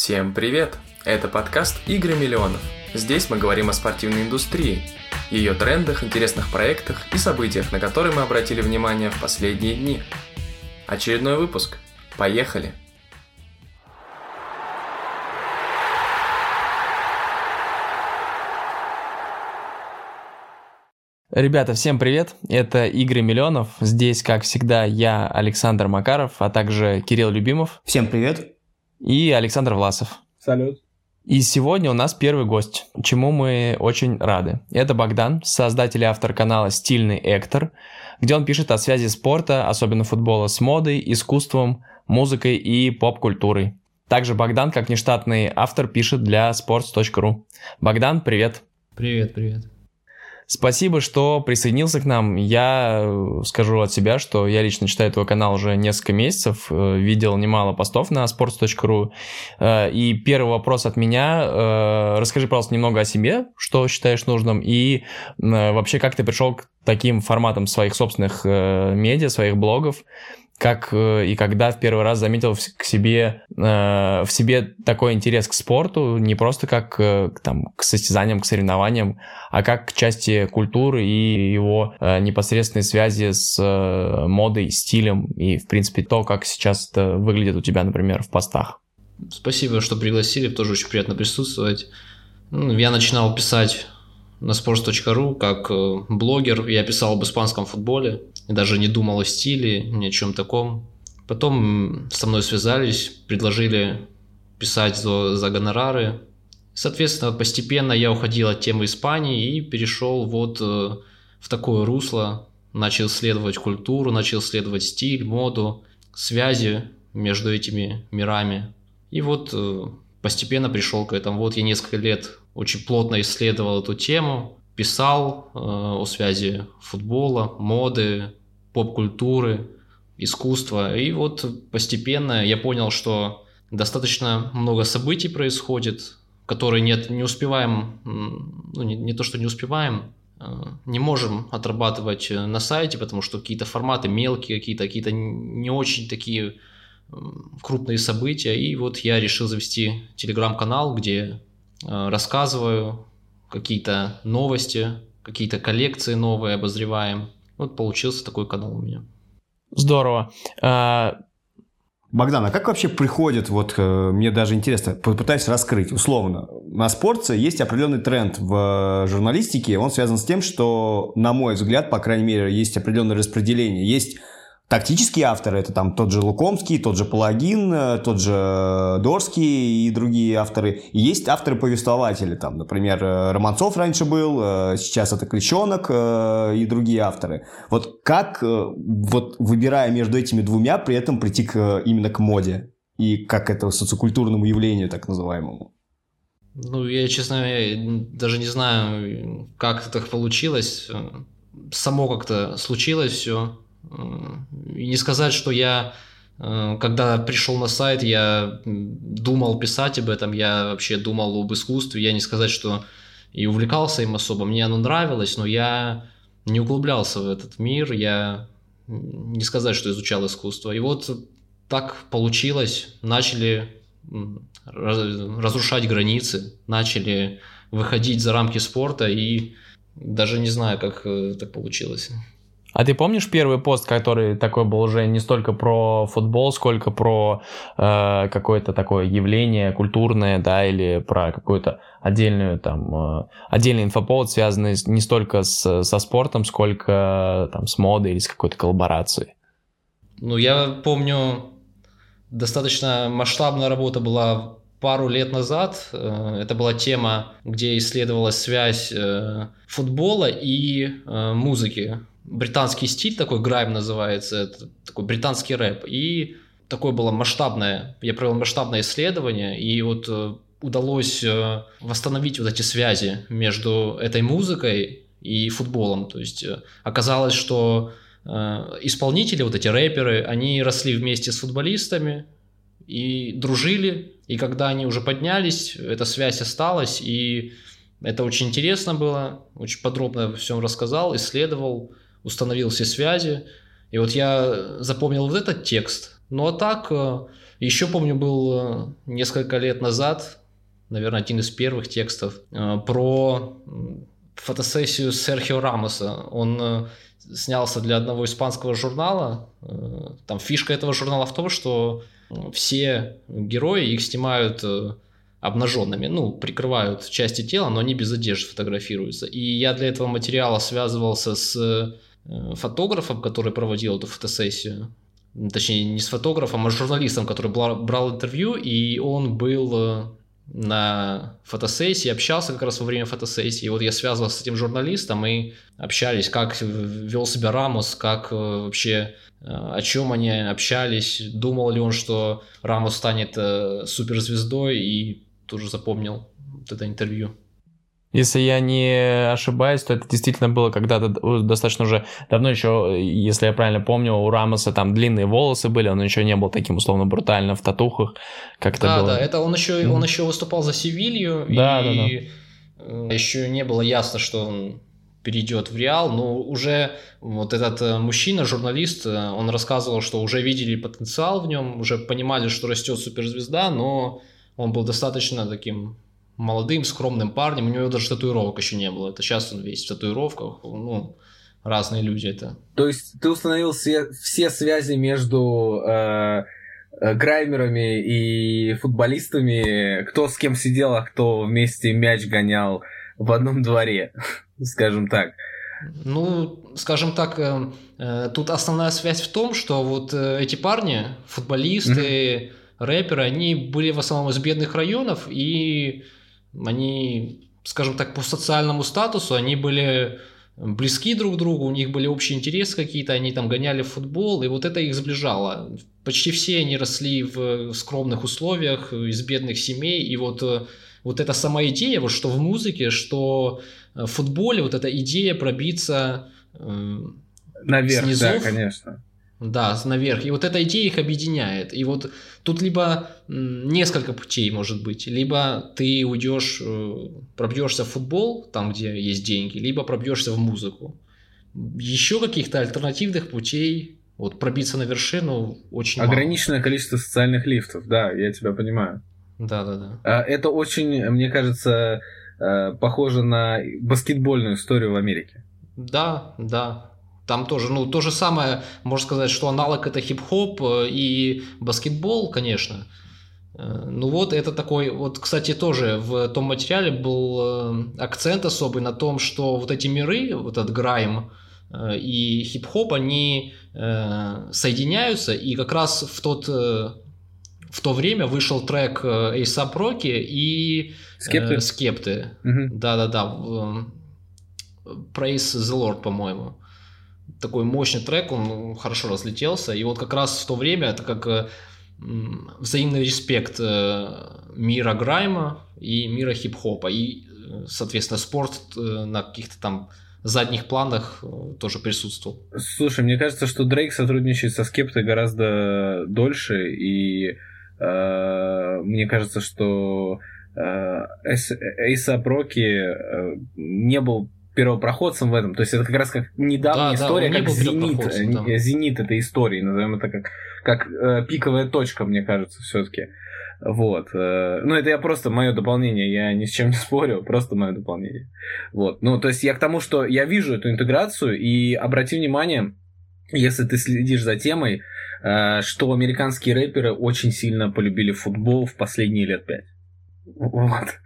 Всем привет! Это подкаст «Игры миллионов». Здесь мы говорим о спортивной индустрии, ее трендах, интересных проектах и событиях, на которые мы обратили внимание в последние дни. Очередной выпуск. Поехали! Ребята, всем привет! Это «Игры миллионов». Здесь, как всегда, я, Александр Макаров, а также Кирилл Любимов. Всем привет! И Александр Власов. Салют. И сегодня у нас первый гость, чему мы очень рады. Это Богдан, создатель и автор канала «Стильный Эктор», где он пишет о связи спорта, особенно футбола, с модой, искусством, музыкой и поп-культурой. Также Богдан, как нештатный автор, пишет для sports.ru. Богдан, привет. Привет, привет. Спасибо, что присоединился к нам. Я э, скажу от себя, что я лично читаю твой канал уже несколько месяцев, э, видел немало постов на sports.ru. Э, и первый вопрос от меня. Расскажи, пожалуйста, немного о себе, что считаешь нужным, и вообще как ты пришел к таким форматам своих собственных медиа, своих блогов, как э, и когда в первый раз заметил к себе, э, в себе такой интерес к спорту, не просто как э, там, к состязаниям, к соревнованиям, а как к части культуры и его непосредственной связи с модой, стилем и, в принципе, то, как сейчас это выглядит у тебя, например, в постах. Спасибо, что пригласили, тоже очень приятно присутствовать. Я начинал писать на sports.ru как блогер, я писал об испанском футболе, даже не думал о стиле, ни о чем таком. Потом со мной связались, предложили писать за, за гонорары. Соответственно, постепенно я уходил от темы Испании и перешел вот э, в такое русло. Начал исследовать культуру, начал исследовать стиль, моду, связи между этими мирами. И вот э, постепенно пришел к этому. Вот я несколько лет очень плотно исследовал эту тему, писал э, о связи футбола, моды, поп-культуры, искусства. И вот постепенно я понял, что достаточно много событий происходит, которые нет, не успеваем, ну не, не то, что не успеваем, а, не можем отрабатывать на сайте, потому что какие-то форматы мелкие, какие-то какие не очень такие крупные события. И вот я решил завести телеграм-канал, где рассказываю какие-то новости, какие-то коллекции новые обозреваем. Вот получился такой канал у меня. Здорово. А... Богдан, а как вообще приходит, вот э, мне даже интересно, попытаюсь раскрыть, условно, на спорте есть определенный тренд в журналистике, он связан с тем, что, на мой взгляд, по крайней мере, есть определенное распределение. Есть Тактические авторы, это там тот же Лукомский, тот же Палагин, э, тот же Дорский и другие авторы. И есть авторы-повествователи, там, например, э, Романцов раньше был, э, сейчас это Клещенок и другие авторы. Вот как, вот выбирая между этими двумя, при этом прийти к, именно к моде и как это социокультурному явлению так называемому? Ну, я, честно, даже не знаю, как это так получилось. Само как-то случилось все и не сказать, что я, э, когда пришел на сайт, я думал писать об этом, я вообще думал об искусстве, я не сказать, что и увлекался им особо, мне оно нравилось, но я не углублялся в этот мир, я не сказать, что изучал искусство. И вот так получилось, начали разрушать границы, начали выходить за рамки спорта, и даже не знаю, как э, так получилось. А ты помнишь первый пост, который такой был уже не столько про футбол, сколько про э, какое-то такое явление культурное, да, или про какую-то отдельную там э, отдельный инфоповод, связанный не столько с, со спортом, сколько там с модой или с какой-то коллаборацией? Ну, я помню, достаточно масштабная работа была пару лет назад. Э, это была тема, где исследовалась связь э, футбола и э, музыки британский стиль, такой грайм называется, это такой британский рэп. И такое было масштабное, я провел масштабное исследование, и вот э, удалось э, восстановить вот эти связи между этой музыкой и футболом. То есть э, оказалось, что исполнители, вот эти рэперы, они росли вместе с футболистами и дружили, и когда они уже поднялись, эта связь осталась, и это очень интересно было, очень подробно всем рассказал, исследовал, установил все связи. И вот я запомнил вот этот текст. Ну а так, э, Еще помню, был э, несколько лет назад, наверное, один из первых текстов э, про фотосессию Серхио Рамоса. Он снялся для одного испанского журнала. Там фишка этого журнала в том, что все герои их снимают обнаженными, ну, прикрывают части тела, но они без одежды фотографируются. И я для этого материала связывался с фотографом, который проводил эту фотосессию точнее не с фотографом, а с журналистом, который брал интервью, и он был э, на фотосессии, общался как раз во время фотосессии. И вот я связывался с этим журналистом и общались, как вел себя Рамос, как э, вообще, э, о чем они общались, думал ли он, что Рамос станет суперзвездой, и тоже запомнил вот это интервью. Если я не ошибаюсь, то это действительно было когда-то достаточно уже давно еще, если я правильно помню, у Рамоса там длинные волосы были, он еще не был таким условно брутальным в татухах, как это да, было. Да, это он еще, mm. он еще выступал за Севилью, да, и да, да. еще не было ясно, что он перейдет в Реал, но уже вот этот э, мужчина, журналист, э, он рассказывал, что уже видели потенциал в нем, уже понимали, что растет суперзвезда, но он был достаточно таким молодым, скромным парнем, у него даже татуировок еще не было. Это сейчас он весь в татуировках, ну, разные люди это. То есть ты установил все, все связи между э, э, граймерами и футболистами, кто с кем сидел, а кто вместе мяч гонял в одном дворе, скажем так. Ну, скажем так, э, э, тут основная связь в том, что вот э, эти парни, футболисты, mm-hmm. рэперы, они были в основном из бедных районов, и они, скажем так, по социальному статусу, они были близки друг к другу, у них были общие интересы какие-то, они там гоняли в футбол, и вот это их сближало. Почти все они росли в скромных условиях, из бедных семей, и вот, вот эта сама идея, вот что в музыке, что в футболе, вот эта идея пробиться э, Наверх, снизов, да, конечно. Да, наверх. И вот эта идея их объединяет. И вот тут либо несколько путей может быть. Либо ты уйдешь, э, пробьешься в футбол, там, где есть деньги, либо пробьешься в музыку. Еще каких-то альтернативных путей вот пробиться на вершину очень Ограниченное мало. количество социальных лифтов, да, я тебя понимаю. Да, да, да. Это очень, мне кажется, э, похоже на баскетбольную историю в Америке. Да, да. Там тоже, ну, то же самое, можно сказать, что аналог это хип-хоп э, и баскетбол, конечно. Э, ну вот, это такой, вот, кстати, тоже в том материале был э, акцент особый на том, что вот эти миры, вот этот грайм и хип-хоп, они соединяются, и как раз в тот в то время вышел трек ASAP Rocky и Скепты. Э, Скепты. Да-да-да. Praise the Lord, по-моему такой мощный трек, он хорошо разлетелся. И вот как раз в то время это как э, взаимный респект э, мира грайма и мира хип-хопа. И, э, соответственно, спорт на каких-то там задних планах тоже присутствовал. Слушай, мне кажется, что Дрейк сотрудничает со Скептой гораздо дольше, и э, мне кажется, что Эйса Проки не был первопроходцем в этом. То есть это как раз как недавняя да, история, да, как зенит, да. зенит этой истории, назовем это как, как э, пиковая точка, мне кажется, все-таки. Вот. Э, ну, это я просто мое дополнение, я ни с чем не спорю, просто мое дополнение. Вот. Ну, то есть я к тому, что я вижу эту интеграцию, и обрати внимание, если ты следишь за темой, э, что американские рэперы очень сильно полюбили футбол в последние лет пять. Вот.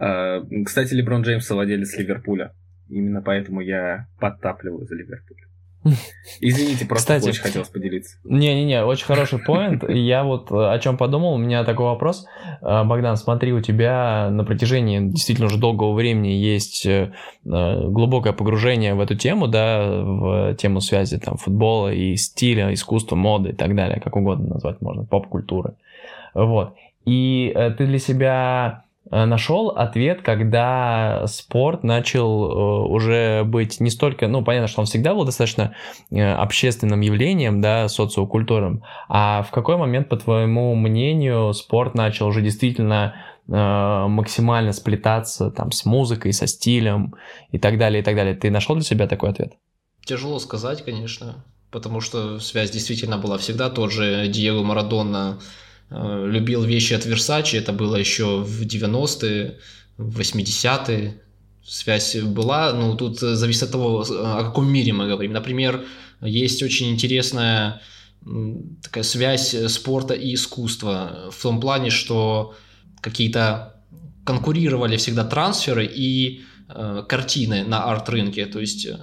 Э, кстати, Леброн Джеймс владелец Ливерпуля. Именно поэтому я подтапливаю за Ливерпуль. Извините, просто Кстати, очень хотелось поделиться. Не-не-не, очень хороший поинт. Я вот э, о чем подумал, у меня такой вопрос. Э, Богдан, смотри, у тебя на протяжении действительно уже долгого времени есть э, глубокое погружение в эту тему, да, в тему связи там футбола и стиля, искусства, моды и так далее, как угодно назвать можно, поп-культуры. Вот. И ты для себя нашел ответ, когда спорт начал э, уже быть не столько, ну, понятно, что он всегда был достаточно э, общественным явлением, да, социокультурным, а в какой момент, по твоему мнению, спорт начал уже действительно максимально сплетаться там с музыкой, со стилем и так далее, и так далее. Ты нашел для себя такой ответ? Тяжело сказать, конечно, потому что связь действительно была всегда. Тот же Диего Марадона э, любил вещи от Versace, это было еще в 90-е, в 80-е, связь была, ну, тут зависит от того, о каком мире мы говорим. Например, есть очень интересная такая связь спорта и искусства в том плане, что какие-то конкурировали всегда трансферы и э, картины на арт-рынке, то есть э,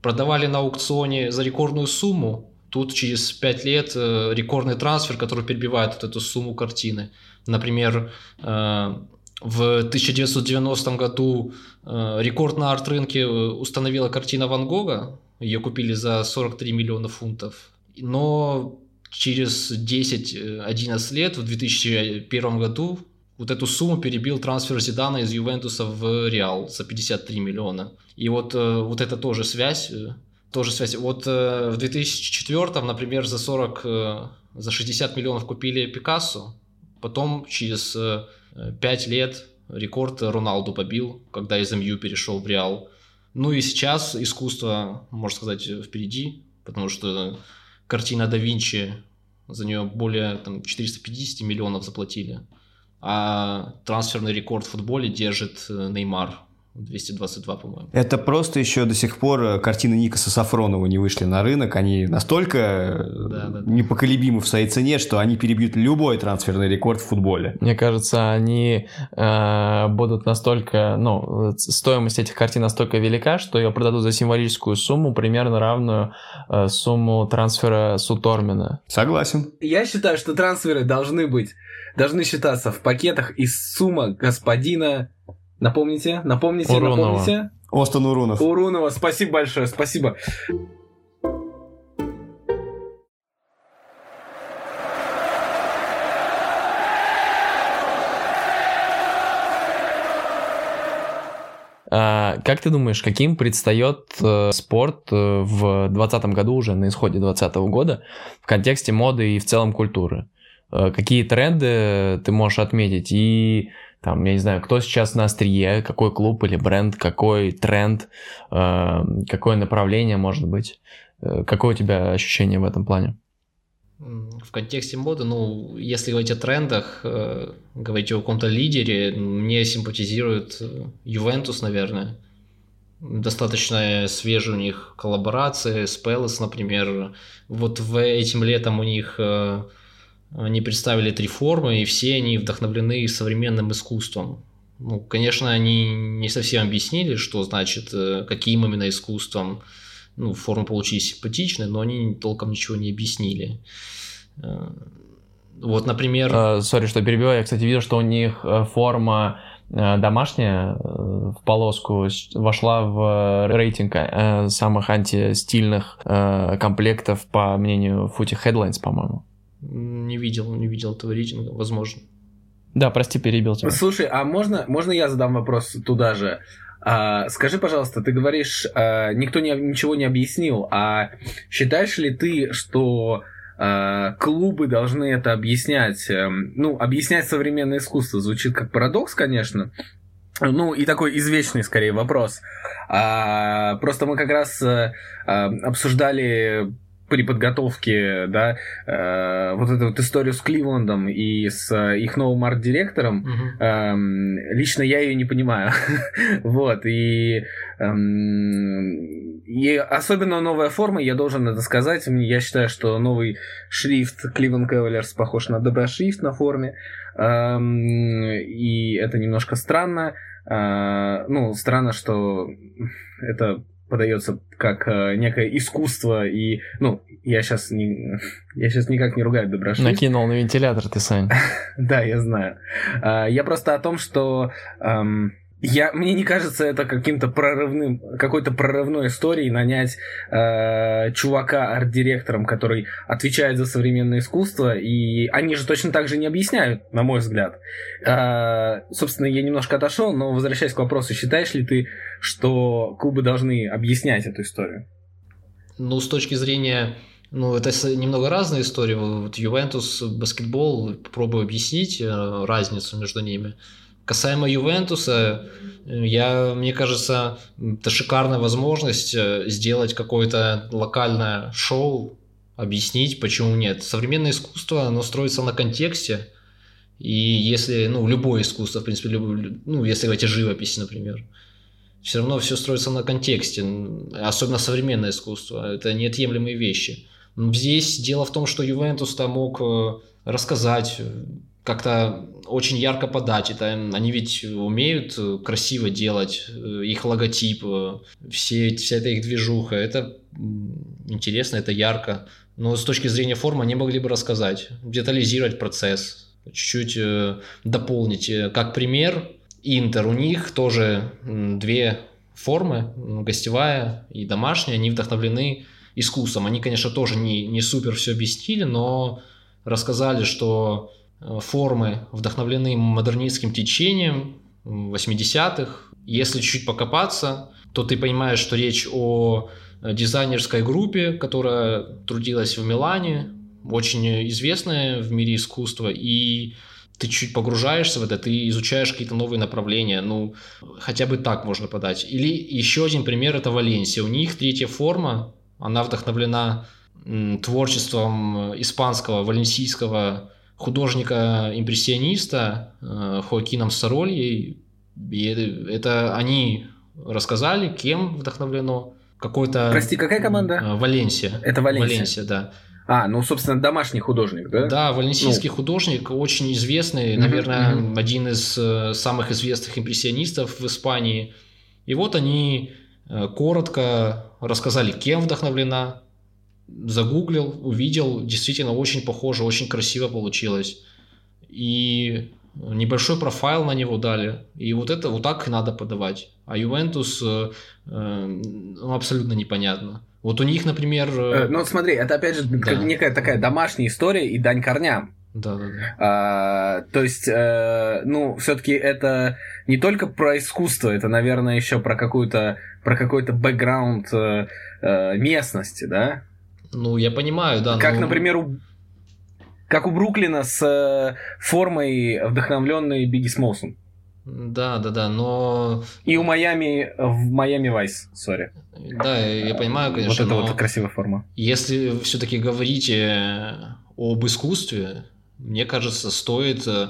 продавали на аукционе за рекордную сумму, тут через 5 лет э, рекордный трансфер, который перебивает вот эту сумму картины. Например, э, в 1990 году э, рекорд на арт-рынке установила картина Ван Гога, ее купили за 43 миллиона фунтов, но через 10-11 лет, в 2001 году, вот эту сумму перебил трансфер Зидана из Ювентуса в Реал за 53 миллиона. И вот, вот это тоже связь тоже связь. Вот э, в 2004, например, за 40, э, за 60 миллионов купили Пикассо, потом через э, 5 лет рекорд Роналду побил, когда из МЮ перешел в Реал. Ну и сейчас искусство, можно сказать, впереди, потому что картина да Винчи, за нее более там, 450 миллионов заплатили. А трансферный рекорд в футболе держит э, Неймар 222, по-моему. Это просто еще до сих пор э, картины Никаса Сафронова не вышли на рынок. Они настолько э, да, да, да. непоколебимы в своей цене, что они перебьют любой трансферный рекорд в футболе. Мне кажется, они э, будут настолько... Ну, стоимость этих картин настолько велика, что ее продадут за символическую сумму, примерно равную э, сумму трансфера Сутормина. Согласен. Я считаю, что трансферы должны быть, должны считаться в пакетах из сумма господина Напомните, напомните, Урунова. напомните. Остон Урунов. Урунова, спасибо большое, спасибо. А, как ты думаешь, каким предстает э, спорт э, в 2020 году уже, на исходе 2020 года, в контексте моды и в целом культуры? Э, какие тренды ты можешь отметить? И там, я не знаю, кто сейчас на острие, какой клуб или бренд, какой тренд, э, какое направление может быть. Э, какое у тебя ощущение в этом плане? В контексте моды, ну, если говорить о трендах, э, говорить о каком-то лидере, мне симпатизирует Ювентус, наверное. Достаточно свежие у них коллаборации с Пелос, например. Вот в этим летом у них они представили три формы, и все они вдохновлены современным искусством. Ну, конечно, они не совсем объяснили, что значит, э, каким именно искусством. Ну, формы получились симпатичные, но они толком ничего не объяснили. Э, вот, например... Э, сори, что перебиваю. Я, кстати, видел, что у них форма домашняя в полоску вошла в рейтинг самых антистильных комплектов по мнению Footy Headlines, по-моему. Не видел, не видел этого рейтинга, возможно. Да, прости, перебил тебя. Слушай, а можно, можно я задам вопрос туда же? А, скажи, пожалуйста, ты говоришь, а, никто не, ничего не объяснил, а считаешь ли ты, что а, клубы должны это объяснять? А, ну, объяснять современное искусство звучит как парадокс, конечно, ну, и такой извечный, скорее, вопрос. А, просто мы как раз а, обсуждали при подготовке, да, э, вот эту вот историю с Кливлендом и с э, их новым арт-директором, угу. э, лично я ее не понимаю. вот, и, э, и особенно новая форма, я должен это сказать, я считаю, что новый шрифт Cleveland Cavaliers похож на доброшрифт на форме, э, и это немножко странно, э, ну, странно, что это подается как э, некое искусство и ну я сейчас не я сейчас никак не ругаю Доброшит. Накинул на вентилятор ты, Сань. да, я знаю. А, я просто о том, что эм, я, мне не кажется это каким-то прорывным, какой-то прорывной историей нанять э, чувака арт-директором, который отвечает за современное искусство, и они же точно так же не объясняют, на мой взгляд. Э, собственно, я немножко отошел, но возвращаясь к вопросу, считаешь ли ты, что клубы должны объяснять эту историю? Ну, с точки зрения ну, это немного разные истории. Вот Ювентус, баскетбол, попробую объяснить э, разницу между ними. Касаемо Ювентуса, э, я, мне кажется, это шикарная возможность э, сделать какое-то локальное шоу объяснить, почему нет. Современное искусство, оно строится на контексте, и если, ну, любое искусство, в принципе, любое, ну, если о живописи, например, все равно все строится на контексте, особенно современное искусство, это неотъемлемые вещи. Здесь дело в том, что Ювентус-то мог э, рассказать, как-то очень ярко подать. Это они ведь умеют э, красиво делать их логотип, все, вся эта их движуха. Это интересно, это ярко. Но с точки зрения формы они могли бы рассказать, детализировать процесс, чуть-чуть дополнить. Как пример, Интер, у них тоже две формы, гостевая и домашняя, они вдохновлены искусством. Они, конечно, тоже не, не супер все объяснили, но рассказали, что э, формы вдохновлены модернистским течением 80-х. Если чуть-чуть покопаться, то ты понимаешь, что речь о э, дизайнерской группе, которая трудилась в Милане, очень известная в мире искусства, и ты чуть погружаешься в это, ты изучаешь какие-то новые направления, ну, хотя бы так можно подать. Или еще один пример – это Валенсия. У них третья форма, она вдохновлена творчеством испанского, валенсийского художника-импрессиониста э, Хоакином Сарольей. И это, это они рассказали, кем вдохновлено. Какой-то... Прости, какая команда? Э, Валенсия. Это Валенсия. Валенсия, да. А, ну, собственно, домашний художник, да? Да, валенсийский ну. художник, очень известный, mm-hmm, наверное, mm-hmm. один из э, самых известных импрессионистов в Испании. И вот они коротко рассказали, кем вдохновлена, загуглил, увидел, действительно очень похоже, очень красиво получилось. И небольшой профайл на него дали. И вот это вот так и надо подавать. А Ювентус э, э, ну, абсолютно непонятно. Вот у них, например... Э, ну, смотри, это опять же да. некая такая домашняя история и дань корням. Да, да, да. А, то есть, э, ну, все-таки это не только про искусство, это, наверное, еще про какую-то про какой-то бэкграунд э, э, местности, да? Ну, я понимаю, да. Как, но... например, у как у Бруклина с э, формой, вдохновленной Бигги Смолсом. Да, да, да, но... И у Майами, в Майами Вайс, сори. Да, я понимаю, конечно, Вот это вот красивая форма. Если все-таки говорить об искусстве, мне кажется, стоит... Э,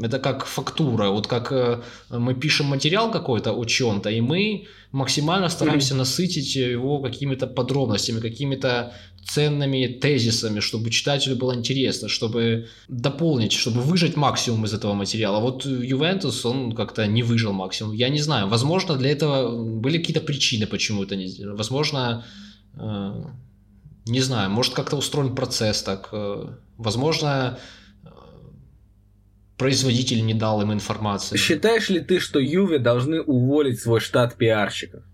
это как фактура. Вот как э, мы пишем материал какой-то о чем-то, и мы максимально стараемся mm-hmm. насытить его какими-то подробностями, какими-то ценными тезисами, чтобы читателю было интересно, чтобы дополнить, чтобы выжать максимум из этого материала. Вот Ювентус, он как-то не выжил максимум. Я не знаю. Возможно, для этого были какие-то причины, почему это не сделали. Возможно, э, не знаю, может как-то устроен процесс так. Э, возможно, э, производитель не дал им информации. Считаешь ли ты, что Юве должны уволить свой штат пиарщиков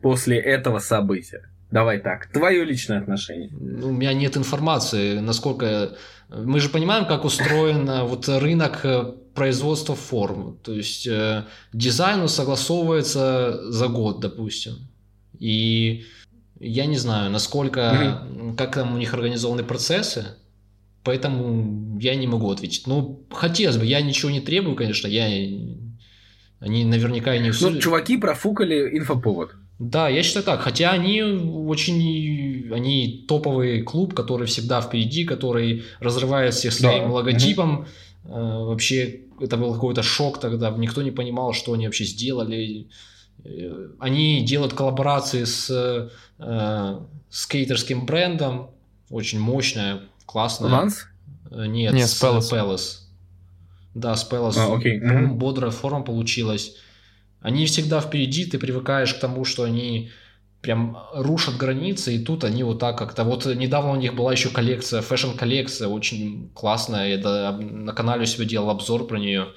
после этого события? Давай так, твое личное отношение. Ну, у меня нет информации, насколько... Мы же понимаем, как устроен э, вот рынок э, производства форм. То есть э, дизайн согласовывается за год, допустим. И я не знаю, насколько, mm-hmm. как там у них организованы процессы, поэтому я не могу ответить. Ну, хотелось бы, я ничего не требую, конечно, я... Они наверняка и не... Ну, чуваки профукали инфоповод. Да, я считаю так. Хотя они очень... Они топовый клуб, который всегда впереди, который разрывает всех своим да. логотипом. Угу. вообще, это был какой-то шок тогда. Никто не понимал, что они вообще сделали. Э, они делают коллаборации с э, скейтерским брендом. Очень мощная, классная. Ланс? Э, нет, Нет, с Palace. Да, с Palace. А, окей. Бодрая форма получилась. Они всегда впереди, ты привыкаешь к тому, что они прям рушат границы, и тут они вот так как-то... Вот недавно у них была еще коллекция, fashion-коллекция, очень классная, я на канале у себя делал обзор про нее,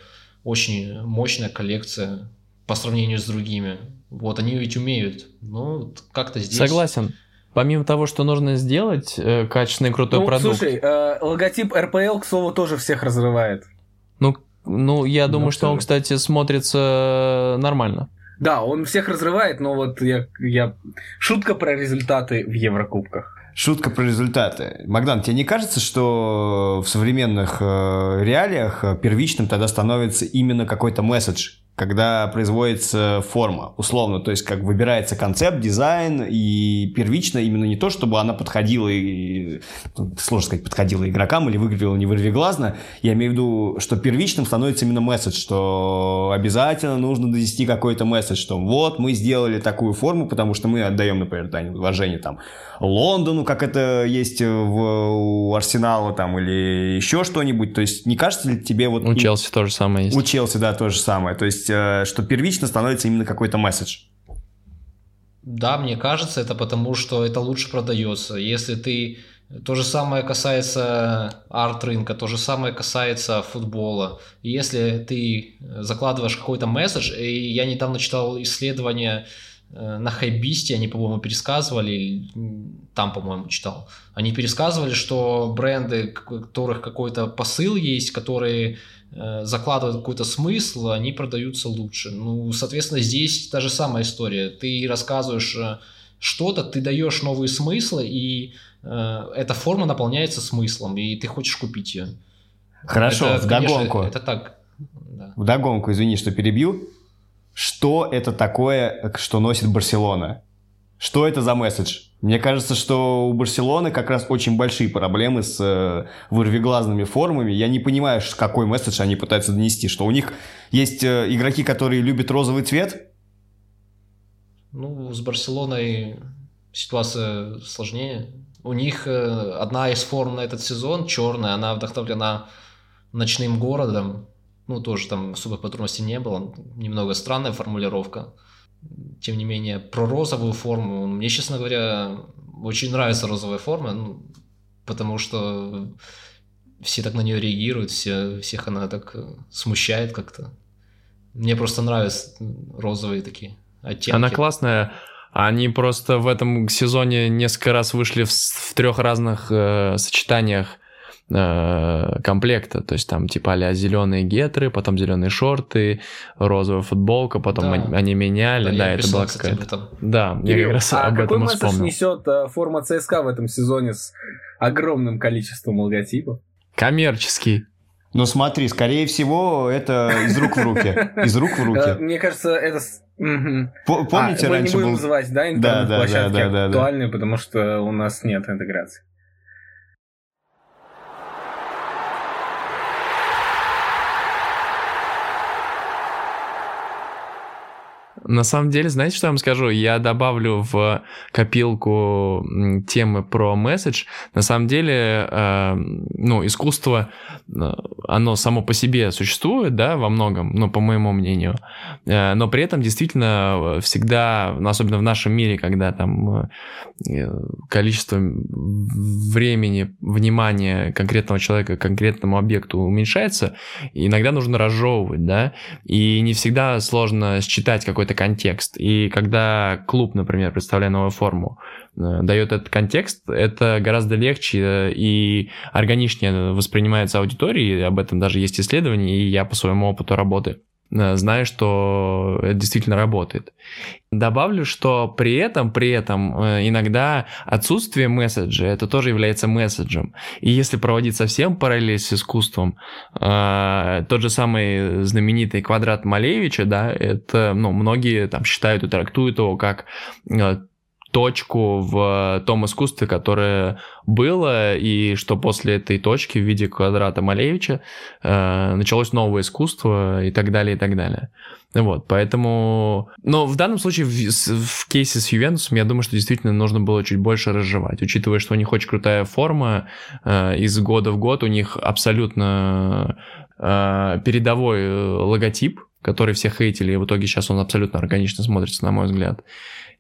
очень мощная коллекция по сравнению с другими. Вот, они ведь умеют, ну, как-то здесь... Согласен. Помимо того, что нужно сделать э, качественный крутой ну, продукт. Слушай, э, логотип РПЛ, к слову, тоже всех разрывает. Ну, ну, я думаю, ну, что он, кстати, смотрится нормально. Да, он всех разрывает, но вот я, я... Шутка про результаты в Еврокубках. Шутка про результаты. Магдан, тебе не кажется, что в современных э, реалиях э, первичным тогда становится именно какой-то месседж, когда производится форма, условно, то есть как выбирается концепт, дизайн, и первично именно не то, чтобы она подходила, и, ну, сложно сказать, подходила игрокам или выглядела не вырвиглазно, я имею в виду, что первичным становится именно месседж, что обязательно нужно донести какой-то месседж, что вот мы сделали такую форму, потому что мы отдаем, например, дань уважения там Лондону, как это есть в, у Арсенала там, или еще что-нибудь, то есть не кажется ли тебе вот... У Челси тоже самое есть. У Челси, да, то же самое, то есть что первично становится именно какой-то месседж. Да, мне кажется, это потому, что это лучше продается. Если ты то же самое касается арт-рынка, то же самое касается футбола. Если ты закладываешь какой-то месседж, и я недавно читал исследование Э, на Хайбисте они, по-моему, пересказывали, там, по-моему, читал, они пересказывали, что бренды, у которых какой-то посыл есть, которые э, закладывают какой-то смысл, они продаются лучше. Ну, соответственно, здесь та же самая история. Ты рассказываешь э, что-то, ты даешь новые смыслы, и э, эта форма наполняется смыслом, и ты хочешь купить ее. Хорошо, это, вдогонку. Конечно, это так. Да. Вдогонку, извини, что перебью что это такое, что носит Барселона. Что это за месседж? Мне кажется, что у Барселоны как раз очень большие проблемы с э, вырвиглазными формами. Я не понимаю, какой месседж они пытаются донести. Что у них есть э, игроки, которые любят розовый цвет? Ну, с Барселоной ситуация сложнее. У них э, одна из форм на этот сезон, черная, она вдохновлена ночным городом, ну, тоже там особых подробностей не было. Немного странная формулировка. Тем не менее, про розовую форму. Мне, честно говоря, очень нравится розовая форма, ну, потому что все так на нее реагируют, все, всех она так э, смущает как-то. Мне просто нравятся розовые такие оттенки. Она классная. Они просто в этом сезоне несколько раз вышли в, в трех разных э, сочетаниях Э, комплекта, то есть там типа а зеленые гетры, потом зеленые шорты, розовая футболка, потом да. они меняли, да, да это было какая-то... Да, Кирилл, я как раз а об этом какой вспомнил. несет форма ЦСКА в этом сезоне с огромным количеством логотипов? Коммерческий. Ну смотри, скорее всего, это из рук в руки. Из рук в руки. Э, мне кажется, это... Помните, раньше мы не был... называть, да, интернет-площадки да, да, да, актуальные, потому что у нас нет интеграции. На самом деле, знаете, что я вам скажу? Я добавлю в копилку темы про месседж. На самом деле, э, ну, искусство, э, оно само по себе существует, да, во многом, ну, по моему мнению. Э, но при этом действительно всегда, особенно в нашем мире, когда там э, количество времени, внимания конкретного человека к конкретному объекту уменьшается, иногда нужно разжевывать, да, и не всегда сложно считать какой-то контекст. И когда клуб, например, представляя новую форму, э, дает этот контекст, это гораздо легче и органичнее воспринимается аудиторией. Об этом даже есть исследования, и я по своему опыту работы э, знаю, что это действительно работает. Добавлю, что при этом, при этом э, иногда отсутствие месседжа, это тоже является месседжем. И если проводить совсем параллель с искусством, э, тот же самый знаменитый квадрат Малевича, да, это, ну, многие там считают и трактуют его как э, точку в том искусстве, которое было, и что после этой точки в виде квадрата Малевича э, началось новое искусство и так далее, и так далее. Вот, поэтому... Но в данном случае, в, в кейсе с Ювентусом, я думаю, что действительно нужно было чуть больше разжевать, учитывая, что у них очень крутая форма, э, из года в год у них абсолютно э, передовой э, логотип, который всех хейтили, и в итоге сейчас он абсолютно органично смотрится, на мой взгляд.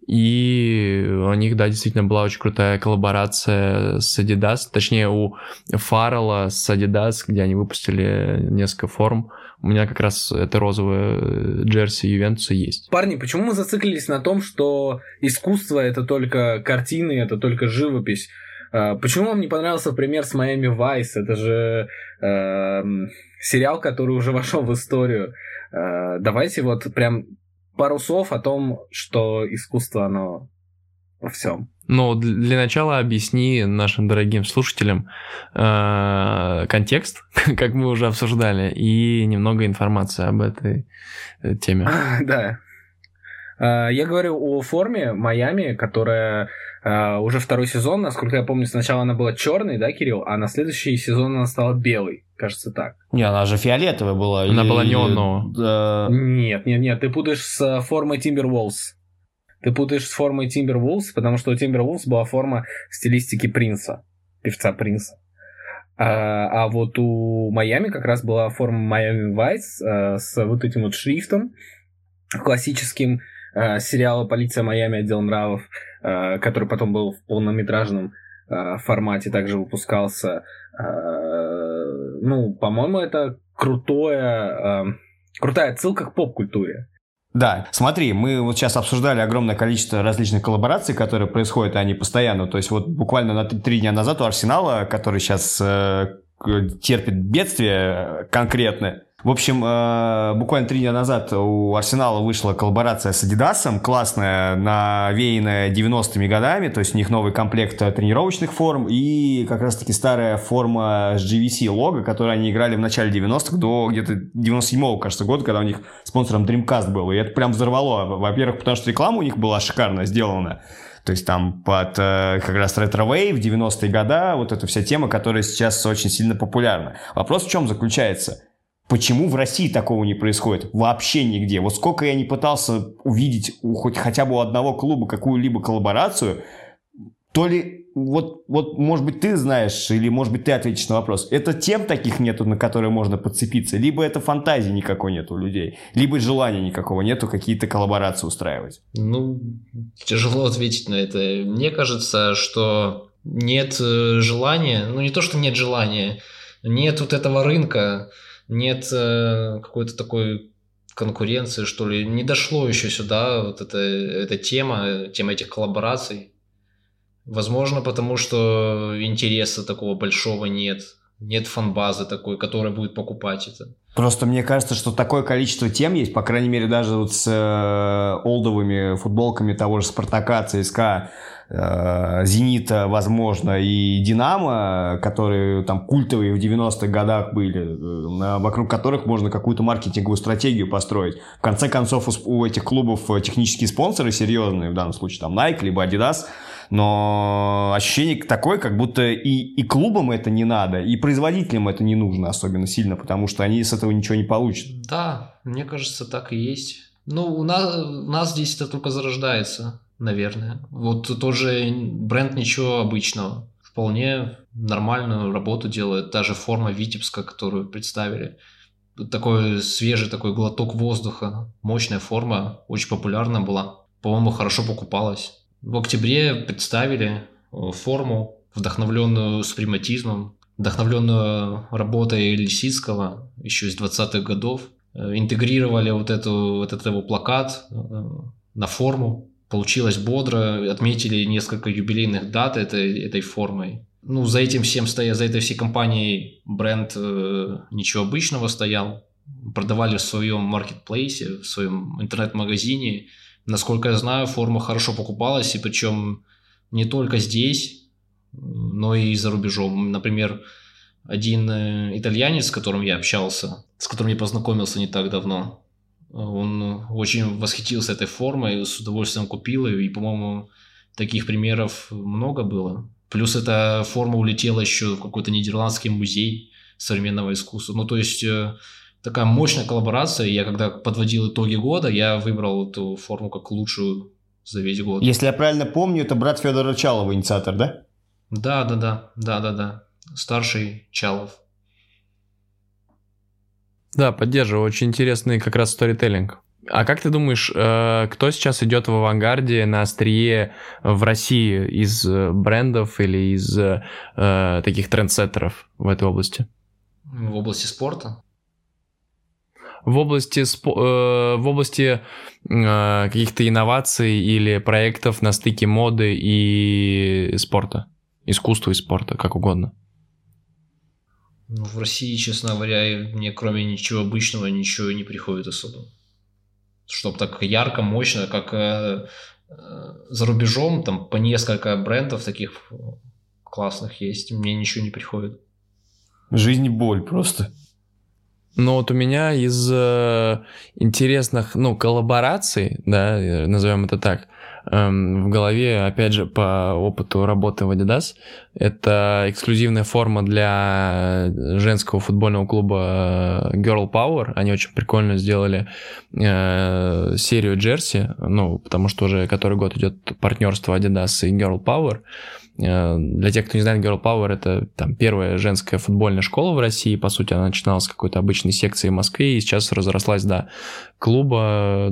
И у них, да, действительно была очень крутая коллаборация с Adidas, точнее у Фаррелла с Adidas, где они выпустили несколько форм. У меня как раз это розовая э, джерси Ювентуса есть. Парни, почему мы зациклились на том, что искусство это только картины, это только живопись? А, почему вам не понравился пример с Майами Вайс? Это же э, сериал, который уже вошел в историю. Э, давайте вот прям пару слов о том, что искусство, оно во всем. Ну, для начала объясни нашим дорогим слушателям э, контекст, как мы уже обсуждали, и немного информации об этой э, теме. Да. Я говорю о форме Майами, которая э, уже второй сезон, насколько я помню, сначала она была черной, да, Кирилл, а на следующий сезон она стала белой, кажется так. Не, она же фиолетовая была. Она была неоновая. Нет, нет, нет, ты путаешь с формой Timberwolves. Ты путаешь с формой Timberwolves, потому что у Timberwolves была форма стилистики Принца, певца Принца. А, а вот у Майами как раз была форма Майами Vice а, с вот этим вот шрифтом классическим а, сериала «Полиция Майами. Отдел нравов», а, который потом был в полнометражном а, формате, также выпускался. А, ну, по-моему, это крутое, крутая отсылка к поп-культуре. Да, смотри, мы вот сейчас обсуждали огромное количество различных коллабораций, которые происходят, они постоянно. То есть вот буквально на три дня назад у Арсенала, который сейчас э, терпит бедствие конкретное, в общем, э, буквально три дня назад у Арсенала вышла коллаборация с Адидасом, классная, навеянная 90-ми годами, то есть у них новый комплект тренировочных форм и как раз-таки старая форма с GVC лого, которую они играли в начале 90-х до где-то 97-го, кажется, года, когда у них спонсором Dreamcast был. И это прям взорвало. Во-первых, потому что реклама у них была шикарно сделана. То есть там под э, как раз retrowave, 90-е года, вот эта вся тема, которая сейчас очень сильно популярна. Вопрос в чем заключается? Почему в России такого не происходит? Вообще нигде. Вот сколько я не пытался увидеть у хоть хотя бы у одного клуба какую-либо коллаборацию, то ли вот, вот, может быть, ты знаешь, или, может быть, ты ответишь на вопрос. Это тем таких нету, на которые можно подцепиться, либо это фантазии никакой нету у людей, либо желания никакого нету какие-то коллаборации устраивать. Ну, тяжело ответить на это. Мне кажется, что нет э, желания, ну не то, что нет желания, нет вот этого рынка, нет э, какой-то такой конкуренции, что ли. Не дошло еще сюда вот эта, эта тема, тема этих коллабораций. Возможно, потому что интереса такого большого нет. Нет фанбазы такой, которая будет покупать это. Просто мне кажется, что такое количество тем есть, по крайней мере, даже вот с э, олдовыми футболками того же Спартака, ЦСКА, Э, Зенита, возможно, и Динамо, которые там культовые в 90-х годах были, э, вокруг которых можно какую-то маркетинговую стратегию построить. В конце концов, у этих клубов технические спонсоры серьезные, в данном случае там Nike, либо Adidas, но ощущение такое, как будто и, и клубам это не надо, и производителям это не нужно особенно сильно, потому что они с этого ничего не получат. Да, мне кажется, так и есть. Ну, у нас, у нас здесь это только зарождается наверное. Вот тоже бренд ничего обычного. Вполне нормальную работу делает. Та же форма Витебска, которую представили. Такой свежий такой глоток воздуха. Мощная форма, очень популярна была. По-моему, хорошо покупалась. В октябре представили э, форму, вдохновленную сприматизмом, вдохновленную работой Лисицкого еще из 20-х годов. Э, интегрировали вот, эту, вот этот его плакат э, на форму Получилось бодро, отметили несколько юбилейных дат этой, этой формой. Ну, за этим всем стоя, за этой всей компанией бренд ничего обычного стоял. Продавали в своем маркетплейсе, в своем интернет-магазине. Насколько я знаю, форма хорошо покупалась, и причем не только здесь, но и за рубежом. Например, один э, итальянец, с которым я общался, с которым я познакомился не так давно, он очень восхитился этой формой, с удовольствием купил ее, и, по-моему, таких примеров много было. Плюс эта форма улетела еще в какой-то нидерландский музей современного искусства. Ну, то есть э, такая мощная коллаборация. Я когда подводил итоги года, я выбрал эту форму как лучшую за весь год. Если я правильно помню, это брат Федора Чалова инициатор, да? Да, да, да, да, да, да. Старший Чалов. Да, поддерживаю. Очень интересный как раз сторителлинг. А как ты думаешь, э, кто сейчас идет в авангарде на острие в России из э, брендов или из э, таких трендсеттеров в этой области? В области спорта? В области, в области каких-то инноваций или проектов на стыке моды и спорта, искусства и спорта, как угодно. Ну, в России, честно говоря, мне кроме ничего обычного ничего не приходит особо. Чтоб так ярко, мощно, как э, за рубежом там по несколько брендов таких классных есть, мне ничего не приходит. Жизнь боль просто. Ну вот у меня из э, интересных, ну, коллабораций, да, э, назовем это так, эм, в голове, опять же, по опыту работы в Adidas, это эксклюзивная форма для женского футбольного клуба э, Girl Power. Они очень прикольно сделали э, серию джерси, ну, потому что уже который год идет партнерство Adidas и Girl Power. Э, для тех, кто не знает, Girl Power это там первая женская футбольная школа в России. По сути, она начиналась с какой-то обычной секции в Москве и сейчас разрослась до клуба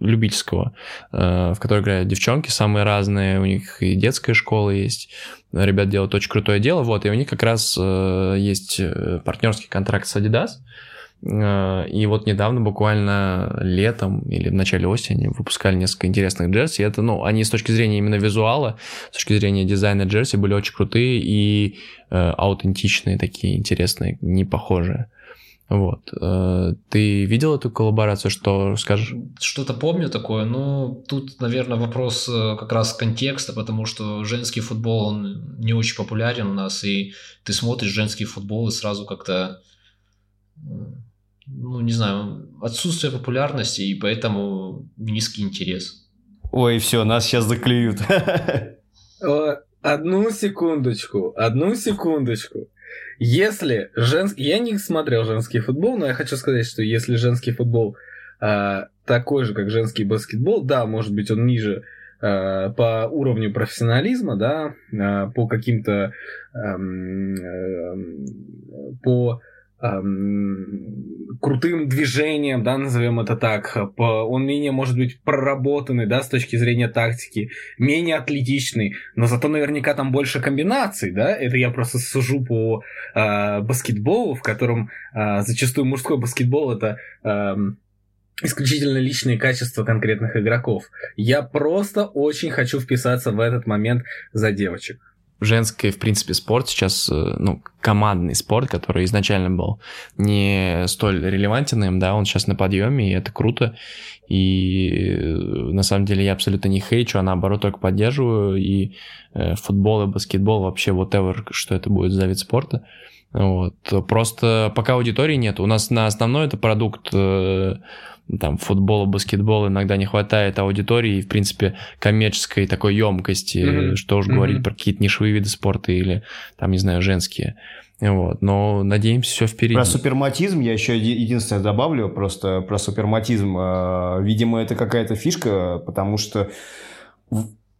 любительского, э, в котором играют девчонки самые разные, у них и детская школа есть, ребят делают очень крутое дело, вот, и у них как раз э, есть партнерский контракт с Adidas, Э, и вот недавно, буквально летом или в начале осени, выпускали несколько интересных джерси. Это, ну, они с точки зрения именно визуала, с точки зрения дизайна джерси были очень крутые и э, аутентичные такие, интересные, не похожие. Вот. Э, ты видел эту коллаборацию, что скажешь? Что-то помню такое, но тут, наверное, вопрос э, как раз контекста, потому что женский футбол, он не очень популярен у нас, и ты смотришь женский футбол и сразу как-то ну, не знаю, отсутствие популярности и поэтому низкий интерес. Ой, все, нас сейчас заклюют. Одну секундочку, одну секундочку. Если женский... Я не смотрел женский футбол, но я хочу сказать, что если женский футбол а, такой же, как женский баскетбол, да, может быть, он ниже а, по уровню профессионализма, да, а, по каким-то... А, а, по крутым движением, да, назовем это так. Он менее, может быть, проработанный, да, с точки зрения тактики, менее атлетичный, но зато наверняка там больше комбинаций, да. Это я просто сужу по э, баскетболу, в котором э, зачастую мужской баскетбол это э, исключительно личные качества конкретных игроков. Я просто очень хочу вписаться в этот момент за девочек женский, в принципе, спорт сейчас, э, ну, командный спорт, который изначально был не столь релевантен да, он сейчас на подъеме, и это круто. И э, на самом деле я абсолютно не хейчу, а наоборот только поддерживаю. И э, футбол и баскетбол вообще whatever, что это будет за вид спорта. Вот. Просто пока аудитории нет. У нас на основной это продукт там футбола, баскетбола иногда не хватает аудитории и, в принципе, коммерческой такой емкости, mm-hmm. что уж mm-hmm. говорить про какие-то нишевые виды спорта или, там, не знаю, женские. Вот. Но надеемся, все впереди. Про суперматизм я еще единственное добавлю, просто про суперматизм. А, видимо, это какая-то фишка, потому что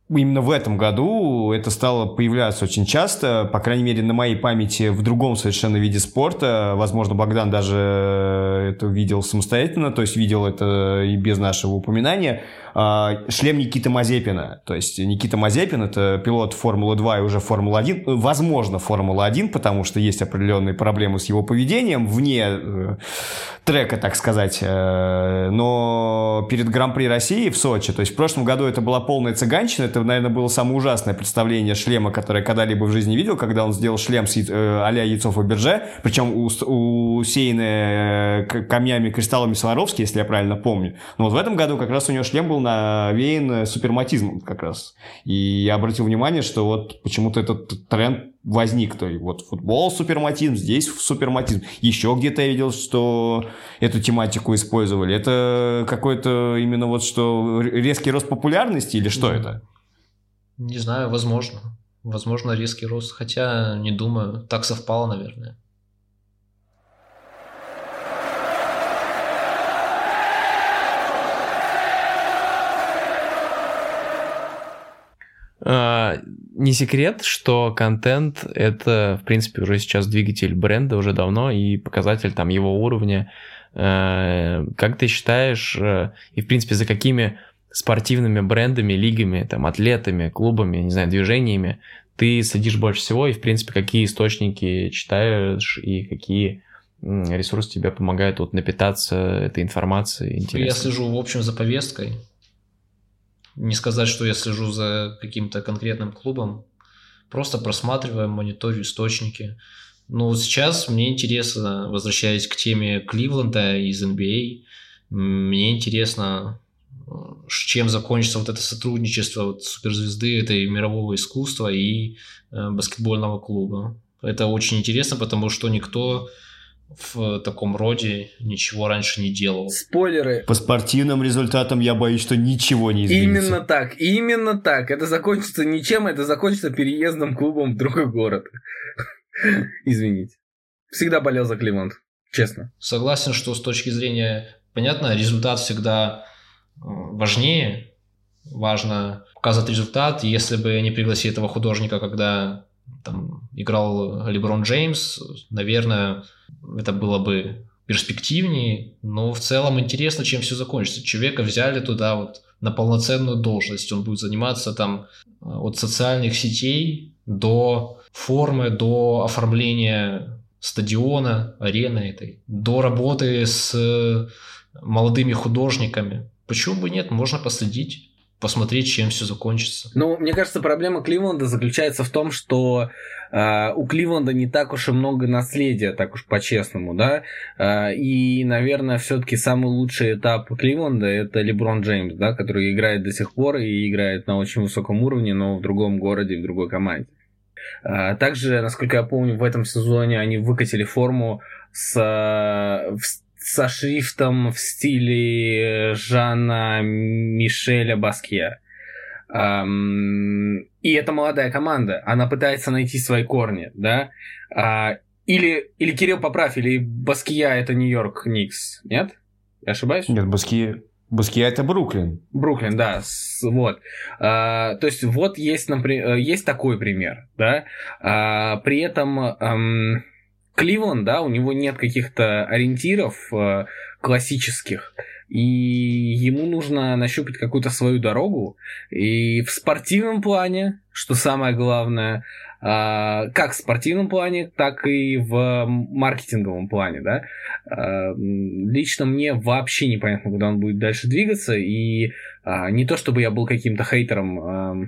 именно в этом году это стало появляться очень часто, по крайней мере, на моей памяти в другом совершенно виде спорта. Возможно, Богдан даже это видел самостоятельно, то есть видел это и без нашего упоминания. А, шлем Никиты Мазепина. То есть Никита Мазепин – это пилот Формулы-2 и уже Формула-1. Возможно, Формула-1, потому что есть определенные проблемы с его поведением вне э, трека, так сказать. Э, но перед Гран-при России в Сочи, то есть в прошлом году это была полная цыганщина, это, наверное, было самое ужасное представление шлема, которое я когда-либо в жизни видел, когда он сделал шлем с, э, а-ля яйцо Фаберже, причем усеянный камнями, кристаллами Сваровски, если я правильно помню. Но вот в этом году как раз у него шлем был навеян суперматизмом как раз. И я обратил внимание, что вот почему-то этот тренд возник. То есть вот футбол суперматизм, здесь суперматизм. Еще где-то я видел, что эту тематику использовали. Это какой-то именно вот что резкий рост популярности или что это? Не знаю, возможно. Возможно, резкий рост, хотя не думаю. Так совпало, наверное. А, не секрет, что контент — это, в принципе, уже сейчас двигатель бренда уже давно и показатель там его уровня. А, как ты считаешь, э, и, в принципе, за какими спортивными брендами, лигами, там, атлетами, клубами, не знаю, движениями ты следишь больше всего, и, в принципе, какие источники читаешь и какие ресурсы тебе помогают вот напитаться этой информацией? Интересно. Я слежу, в общем, за повесткой, не сказать, что я слежу за каким-то конкретным клубом. Просто просматриваем, мониторю источники. Но вот сейчас мне интересно, возвращаясь к теме Кливленда из NBA, мне интересно чем закончится вот это сотрудничество вот суперзвезды этой мирового искусства и э, баскетбольного клуба. Это очень интересно, потому что никто в таком роде ничего раньше не делал. Спойлеры. По спортивным результатам я боюсь, что ничего не изменится. Именно так, именно так. Это закончится ничем, это закончится переездом клубом в другой город. Извините. Всегда болел за Кливленд, честно. Согласен, что с точки зрения, понятно, результат всегда важнее. Важно показать результат. Если бы не пригласили этого художника, когда там играл Леброн Джеймс, наверное, это было бы перспективнее, но в целом интересно, чем все закончится. Человека взяли туда вот на полноценную должность, он будет заниматься там э, от социальных сетей до формы, до оформления стадиона, арены этой, до работы с э, молодыми художниками. Почему бы нет? Можно последить посмотреть, чем все закончится. Ну, мне кажется, проблема Кливленда заключается в том, что э, у Кливленда не так уж и много наследия, так уж по-честному, да. Э, и, наверное, все-таки самый лучший этап Кливленда это Леброн Джеймс, да, который играет до сих пор и играет на очень высоком уровне, но в другом городе, в другой команде. Э, также, насколько я помню, в этом сезоне они выкатили форму с, в со шрифтом в стиле Жана Мишеля Баскья. И это молодая команда, она пытается найти свои корни, да? А, или, или Кирилл, поправь, или Баския это Нью-Йорк Никс, нет? Я ошибаюсь? Нет, Баския, Баския это Бруклин. Бруклин, да, вот. А, то есть вот есть, например, есть такой пример, да. А, при этом Кливленд, да, у него нет каких-то ориентиров э, классических, и ему нужно нащупать какую-то свою дорогу. И в спортивном плане, что самое главное, э, как в спортивном плане, так и в маркетинговом плане, да. Э, лично мне вообще непонятно, куда он будет дальше двигаться, и э, не то чтобы я был каким-то хейтером э,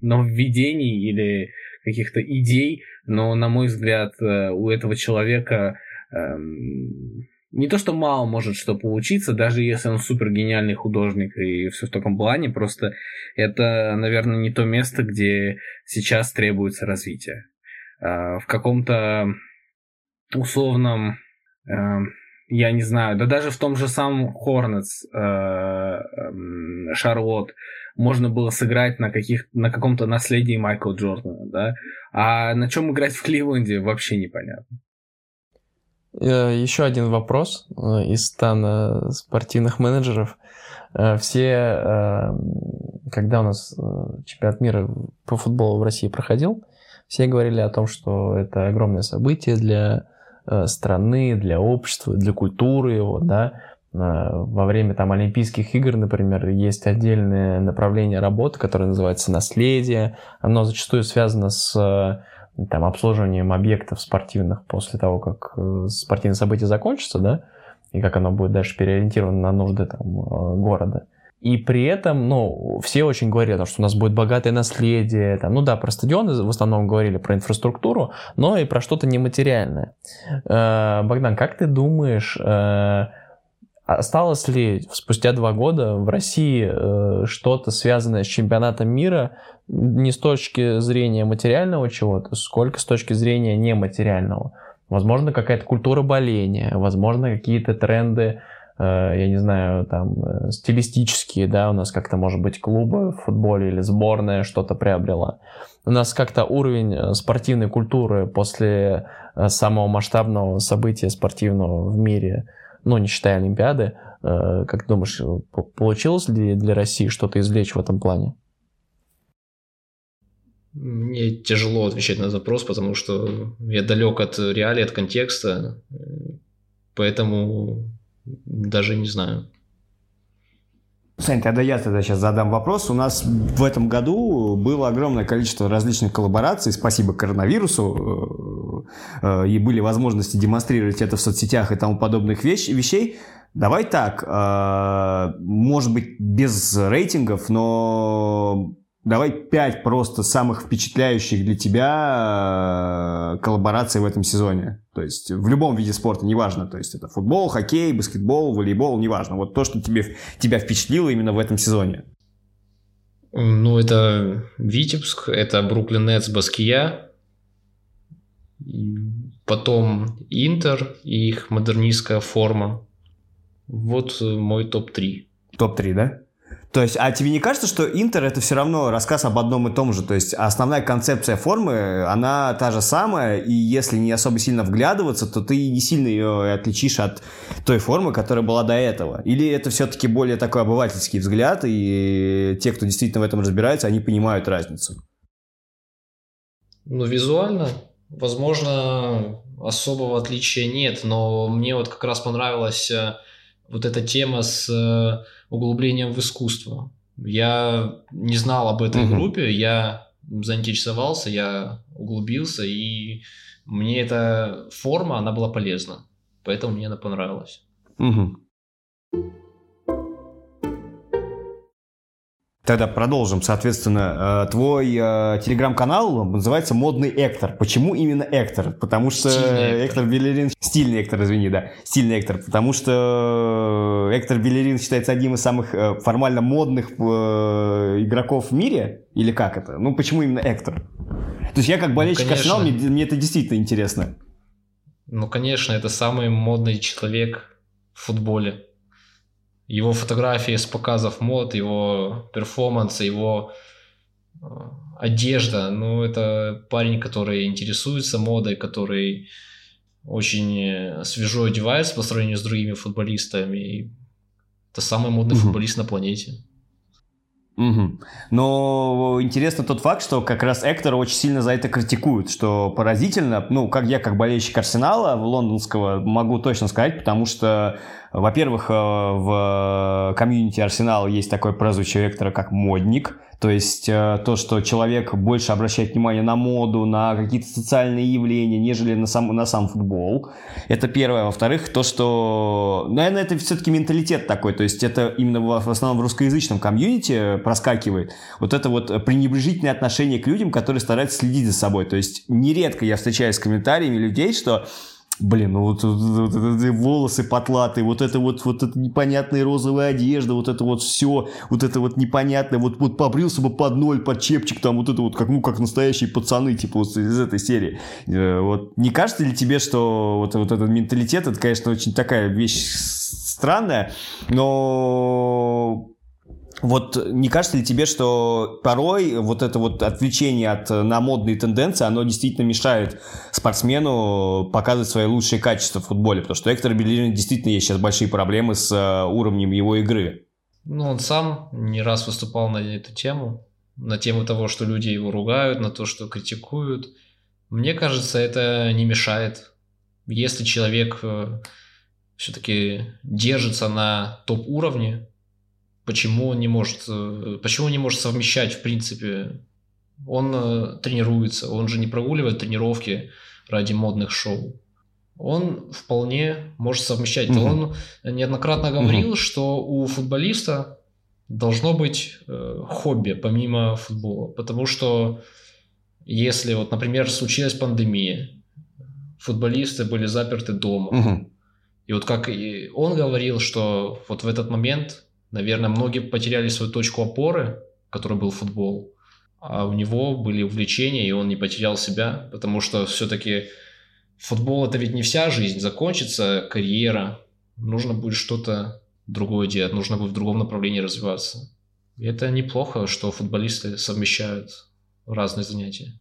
нововведений или каких-то идей, но, на мой взгляд, э, у этого человека эм, не то, что мало может что получиться, даже если он супер гениальный художник и все в таком плане, просто это, наверное, не то место, где сейчас требуется развитие. Э, в каком-то условном, э, я не знаю, да даже в том же самом Hornets, Шарлотт, можно было сыграть на, каких, на каком-то наследии Майкла Джордана, да, а на чем играть в Кливленде вообще непонятно. Э, Еще один вопрос э, из стана спортивных менеджеров. Э, все, когда у нас чемпионат мира по футболу в России проходил, все говорили о том, что это огромное событие для страны, для общества, для культуры его, да, во время там Олимпийских игр, например, есть отдельное направление работы, которое называется наследие. Оно зачастую связано с там, обслуживанием объектов спортивных после того, как э, спортивное событие закончится, да, и как оно будет дальше переориентировано на нужды там, э, города. И при этом, ну, все очень говорили, что у нас будет богатое наследие. Там, ну да, про стадионы в основном говорили, про инфраструктуру, но и про что-то нематериальное. Э, Богдан, как ты думаешь, Осталось ли спустя два года в России э, что-то связанное с чемпионатом мира не с точки зрения материального чего-то, сколько с точки зрения нематериального? Возможно, какая-то культура боления, возможно, какие-то тренды, э, я не знаю, там, э, стилистические, да, у нас как-то, может быть, клубы в футболе или сборная что-то приобрела. У нас как-то уровень спортивной культуры после самого масштабного события спортивного в мире – ну, не считая Олимпиады. Э, как думаешь, получилось ли для России что-то извлечь в этом плане? Мне тяжело отвечать на запрос, потому что я далек от реалий, от контекста, поэтому даже не знаю. Сань, тогда я тогда сейчас задам вопрос. У нас в этом году было огромное количество различных коллабораций, спасибо коронавирусу, и были возможности демонстрировать это в соцсетях и тому подобных вещ, вещей. Давай так, э, может быть, без рейтингов, но давай пять просто самых впечатляющих для тебя э, коллабораций в этом сезоне. То есть в любом виде спорта, неважно. То есть это футбол, хоккей, баскетбол, волейбол, неважно. Вот то, что тебе, тебя впечатлило именно в этом сезоне. Ну, это Витебск, это Бруклин Нетс, Баския, потом Интер и их модернистская форма. Вот мой топ-3. Топ-3, да? То есть, а тебе не кажется, что Интер это все равно рассказ об одном и том же? То есть, основная концепция формы, она та же самая, и если не особо сильно вглядываться, то ты не сильно ее отличишь от той формы, которая была до этого. Или это все-таки более такой обывательский взгляд, и те, кто действительно в этом разбирается, они понимают разницу? Ну, визуально, возможно, особого отличия нет, но мне вот как раз понравилась э, вот эта тема с э, углублением в искусство. Я не знал об этой угу. группе, я заинтересовался, я углубился, и мне эта форма, она была полезна. Поэтому мне она понравилась. Угу. Тогда продолжим. Соответственно, э, твой э, телеграм-канал называется «Модный Эктор». Почему именно Эктор? Потому что Стильный Эктор Белерин... Стильный Эктор, извини, да. Стильный Эктор. Потому что Эктор Белерин считается одним из самых э, формально модных игроков в мире? Или как это? Ну, почему именно Эктор? То есть я как болельщик ну, Арсенала, мне, мне это действительно интересно. Ну, конечно, это самый модный человек в футболе его фотографии с показов мод, его перформанс, его э, одежда. Ну, это парень, который интересуется модой, который очень э, свежо одевается по сравнению с другими футболистами. И это самый модный угу. футболист на планете. Угу. Но интересно тот факт, что как раз Эктор очень сильно за это критикуют, что поразительно, ну, как я, как болельщик Арсенала лондонского, могу точно сказать, потому что во-первых, э, в комьюнити Арсенала есть такой прозвище вектора, как модник. То есть э, то, что человек больше обращает внимание на моду, на какие-то социальные явления, нежели на сам, на сам футбол. Это первое. Во-вторых, то, что, наверное, это все-таки менталитет такой. То есть это именно в основном в русскоязычном комьюнити проскакивает. Вот это вот пренебрежительное отношение к людям, которые стараются следить за собой. То есть нередко я встречаюсь с комментариями людей, что Блин, ну вот, вот, вот, вот эти волосы потлатые, вот это вот, вот эта непонятная розовая одежда, вот это вот все, вот это вот непонятное, вот, вот побрился бы под ноль, под чепчик, там вот это вот, как, ну, как настоящие пацаны, типа вот из этой серии. Э, вот не кажется ли тебе, что вот, вот этот менталитет, это, конечно, очень такая вещь странная, но вот не кажется ли тебе, что порой вот это вот отвлечение от э, на модные тенденции, оно действительно мешает спортсмену показывать свои лучшие качества в футболе? Потому что Эктор Белерин действительно есть сейчас большие проблемы с э, уровнем его игры. Ну, он сам не раз выступал на эту тему, на тему того, что люди его ругают, на то, что критикуют. Мне кажется, это не мешает. Если человек э, все-таки держится на топ-уровне, почему он не может, э, почему он не может совмещать, в принципе, он э, тренируется, он же не прогуливает тренировки ради модных шоу. Он вполне может совмещать. Угу. Он неоднократно говорил, угу. что у футболиста должно быть э, хобби помимо футбола, потому что если вот, например, случилась пандемия, футболисты были заперты дома, угу. и вот как и он говорил, что вот в этот момент Наверное, многие потеряли свою точку опоры, которой был футбол, а у него были увлечения, и он не потерял себя, потому что все-таки футбол это ведь не вся жизнь, закончится карьера, нужно будет что-то другое делать, нужно будет в другом направлении развиваться. И это неплохо, что футболисты совмещают разные занятия.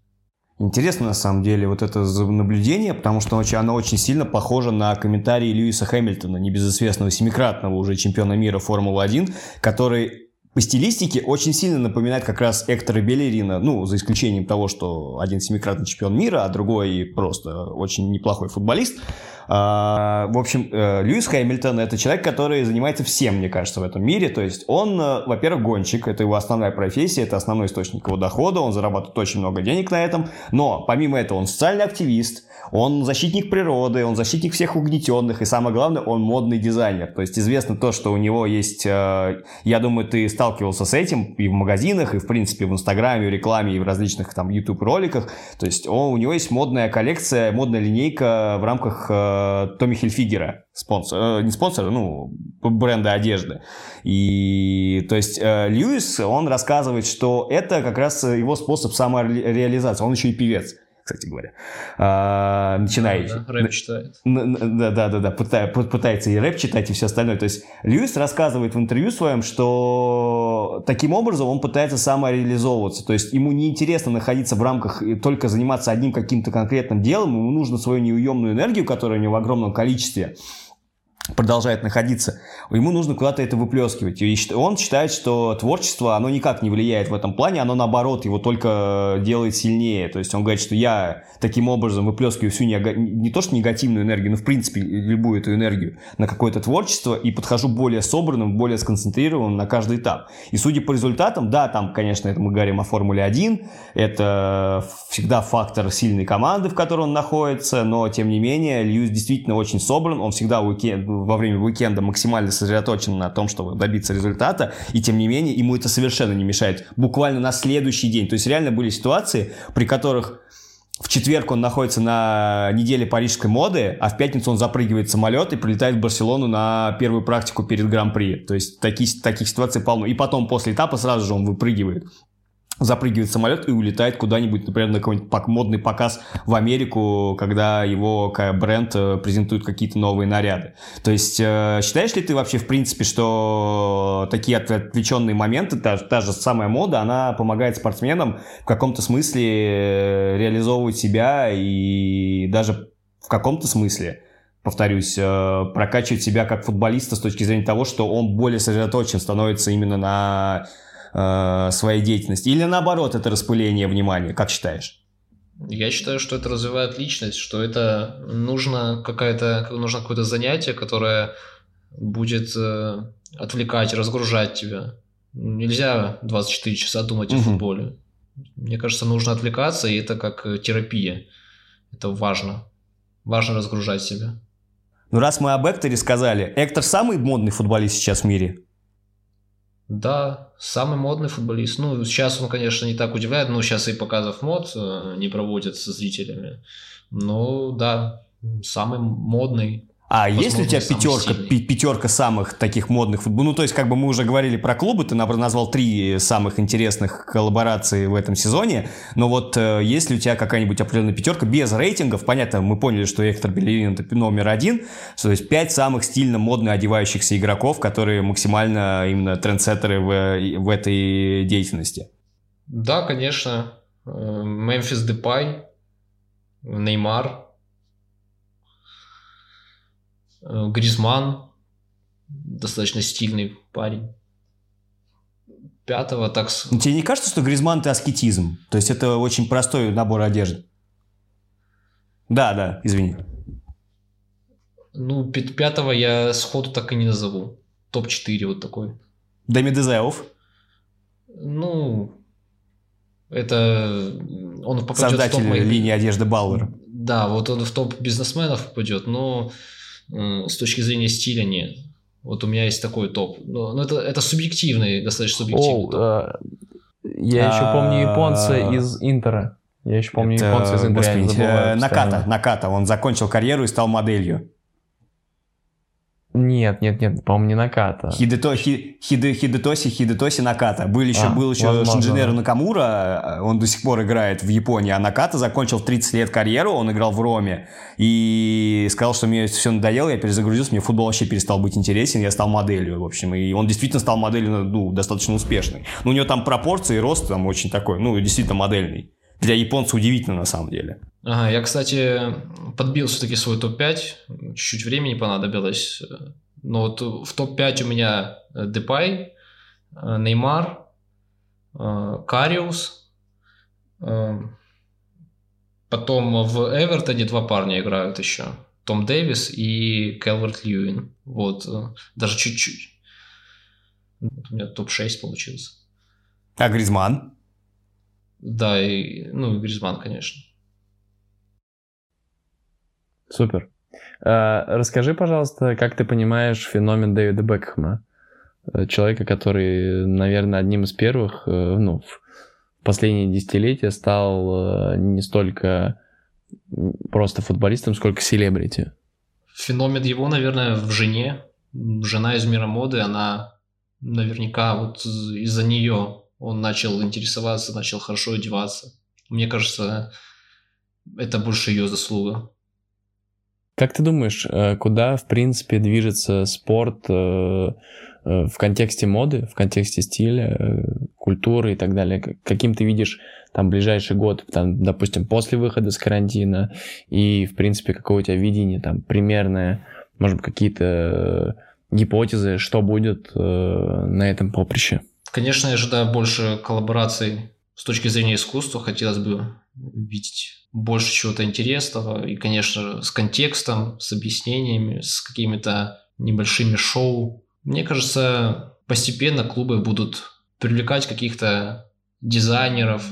Интересно, на самом деле, вот это наблюдение, потому что оно очень сильно похоже на комментарии Льюиса Хэмилтона, небезызвестного семикратного уже чемпиона мира Формулы-1, который по стилистике очень сильно напоминает как раз Эктора Белерина, ну, за исключением того, что один семикратный чемпион мира, а другой просто очень неплохой футболист. А, в общем, э, Льюис Хэмилтон – это человек, который занимается всем, мне кажется, в этом мире. То есть он, э, во-первых, гонщик, это его основная профессия, это основной источник его дохода, он зарабатывает очень много денег на этом. Но, помимо этого, он социальный активист, он защитник природы, он защитник всех угнетенных, и самое главное, он модный дизайнер. То есть известно то, что у него есть, э, я думаю, ты сталкивался с этим и в магазинах, и в принципе в Инстаграме, в рекламе, и в различных там YouTube роликах. То есть он, у него есть модная коллекция, модная линейка в рамках э, Томми Хильфигера, спонсор, э, не спонсора, ну, бренда одежды. И то есть э, Льюис, он рассказывает, что это как раз его способ самореализации. Он еще и певец кстати говоря. А, начинающий. Да, рэп читает. Да, да, да, да, пытается и рэп читать, и все остальное. То есть Льюис рассказывает в интервью своем, что таким образом он пытается самореализовываться. То есть ему неинтересно находиться в рамках и только заниматься одним каким-то конкретным делом, ему нужно свою неуемную энергию, которая у него в огромном количестве, продолжает находиться, ему нужно куда-то это выплескивать. И он считает, что творчество, оно никак не влияет в этом плане, оно наоборот его только делает сильнее. То есть он говорит, что я таким образом выплескиваю всю нега... не то что негативную энергию, но в принципе любую эту энергию на какое-то творчество и подхожу более собранным, более сконцентрированным на каждый этап. И судя по результатам, да, там, конечно, это мы говорим о Формуле 1, это всегда фактор сильной команды, в которой он находится, но тем не менее Льюис действительно очень собран, он всегда уикенд, во время уикенда максимально сосредоточен на том, чтобы добиться результата, и тем не менее ему это совершенно не мешает. Буквально на следующий день. То есть реально были ситуации, при которых в четверг он находится на неделе парижской моды, а в пятницу он запрыгивает в самолет и прилетает в Барселону на первую практику перед Гран-при. То есть такие, таких ситуаций полно. И потом после этапа сразу же он выпрыгивает запрыгивает в самолет и улетает куда-нибудь, например, на какой-нибудь модный показ в Америку, когда его бренд э, презентует какие-то новые наряды. То есть э, считаешь ли ты вообще, в принципе, что такие отвлеченные моменты, та, та же самая мода, она помогает спортсменам в каком-то смысле э, реализовывать себя и даже в каком-то смысле повторюсь, прокачивать себя как футболиста с точки зрения того, что он более сосредоточен становится именно на э, своей деятельности? Или наоборот, это распыление внимания? Как считаешь? Я считаю, что это развивает личность, что это нужно какое-то нужно какое-то занятие, которое будет э, отвлекать, разгружать тебя. Нельзя 24 часа думать угу. о футболе. Мне кажется, нужно отвлекаться, и это как терапия. Это важно. Важно разгружать себя. Ну, раз мы об Экторе сказали, Эктор самый модный футболист сейчас в мире? Да, самый модный футболист. Ну, сейчас он, конечно, не так удивляет, но сейчас и показов мод э, не проводят со зрителями. Но да, самый модный а есть ли у тебя пятерка, пятерка самых таких модных футболов? Ну, то есть, как бы мы уже говорили про клубы, ты назвал три самых интересных коллаборации в этом сезоне, но вот э, есть ли у тебя какая-нибудь определенная пятерка без рейтингов? Понятно, мы поняли, что Эктор Белерин это номер один, то есть пять самых стильно модно одевающихся игроков, которые максимально именно трендсеттеры в, в этой деятельности. Да, конечно. Мемфис Депай, Неймар, Э, Гризман, достаточно стильный парень. Пятого так... Тебе не кажется, что Гризман это аскетизм? То есть это очень простой набор одежды? Да, да, извини. Ну, пятого я сходу так и не назову. Топ-4 вот такой. Дэми Дезеов? Ну, это... Он попадет Создатель в топ моих... линии одежды Бауэр. Да, вот он в топ бизнесменов попадет, но с точки зрения стиля нет. Вот у меня есть такой топ. Но, но это, это субъективный, достаточно субъективный О, топ. А, я еще помню японца из Интера. Я еще помню японца из Интера. Наката, Наката. Он закончил карьеру и стал моделью. Нет, нет, нет, по-моему, не Наката. Хидето, хи, хиде, хидетоси, Хидетоси Наката. Был еще, а, был еще возможно, Шинджинеру. Накамура, он до сих пор играет в Японии, а Наката закончил 30 лет карьеру, он играл в Роме, и сказал, что мне все надоело, я перезагрузился, мне футбол вообще перестал быть интересен, я стал моделью, в общем, и он действительно стал моделью, ну, достаточно успешной. Но у него там пропорции, рост там очень такой, ну, действительно модельный. Для японца удивительно на самом деле. Ага, я, кстати, подбил все-таки свой топ-5. Чуть-чуть времени понадобилось. Но вот в топ-5 у меня Депай, Неймар, Кариус. Потом в Эвертоне два парня играют еще. Том Дэвис и Келверт Льюин. Вот, э, даже чуть-чуть. У меня топ-6 получился. А Гризман? Да, и, ну, и Гризман, конечно. Супер. А, расскажи, пожалуйста, как ты понимаешь феномен Дэвида Бекхэма? Э, человека, который, наверное, одним из первых, э, ну, в последние десятилетия стал э, не столько просто футболистом, сколько селебрити. Феномен его, наверное, в жене. Жена из мира моды, она наверняка вот из-за нее он начал интересоваться, начал хорошо одеваться. Мне кажется, это больше ее заслуга. Как ты думаешь, куда, в принципе, движется спорт Э, в контексте моды, в контексте стиля, э, культуры и так далее, каким ты видишь там ближайший год, там, допустим, после выхода с карантина, и, в принципе, какое у тебя видение там примерное, может быть, какие-то э, гипотезы, что будет э, на этом поприще? Конечно, я ожидаю больше коллабораций с точки зрения искусства. Хотелось бы видеть больше чего-то интересного и, конечно, с контекстом, с объяснениями, с какими-то небольшими шоу, мне кажется, постепенно клубы будут привлекать каких-то дизайнеров,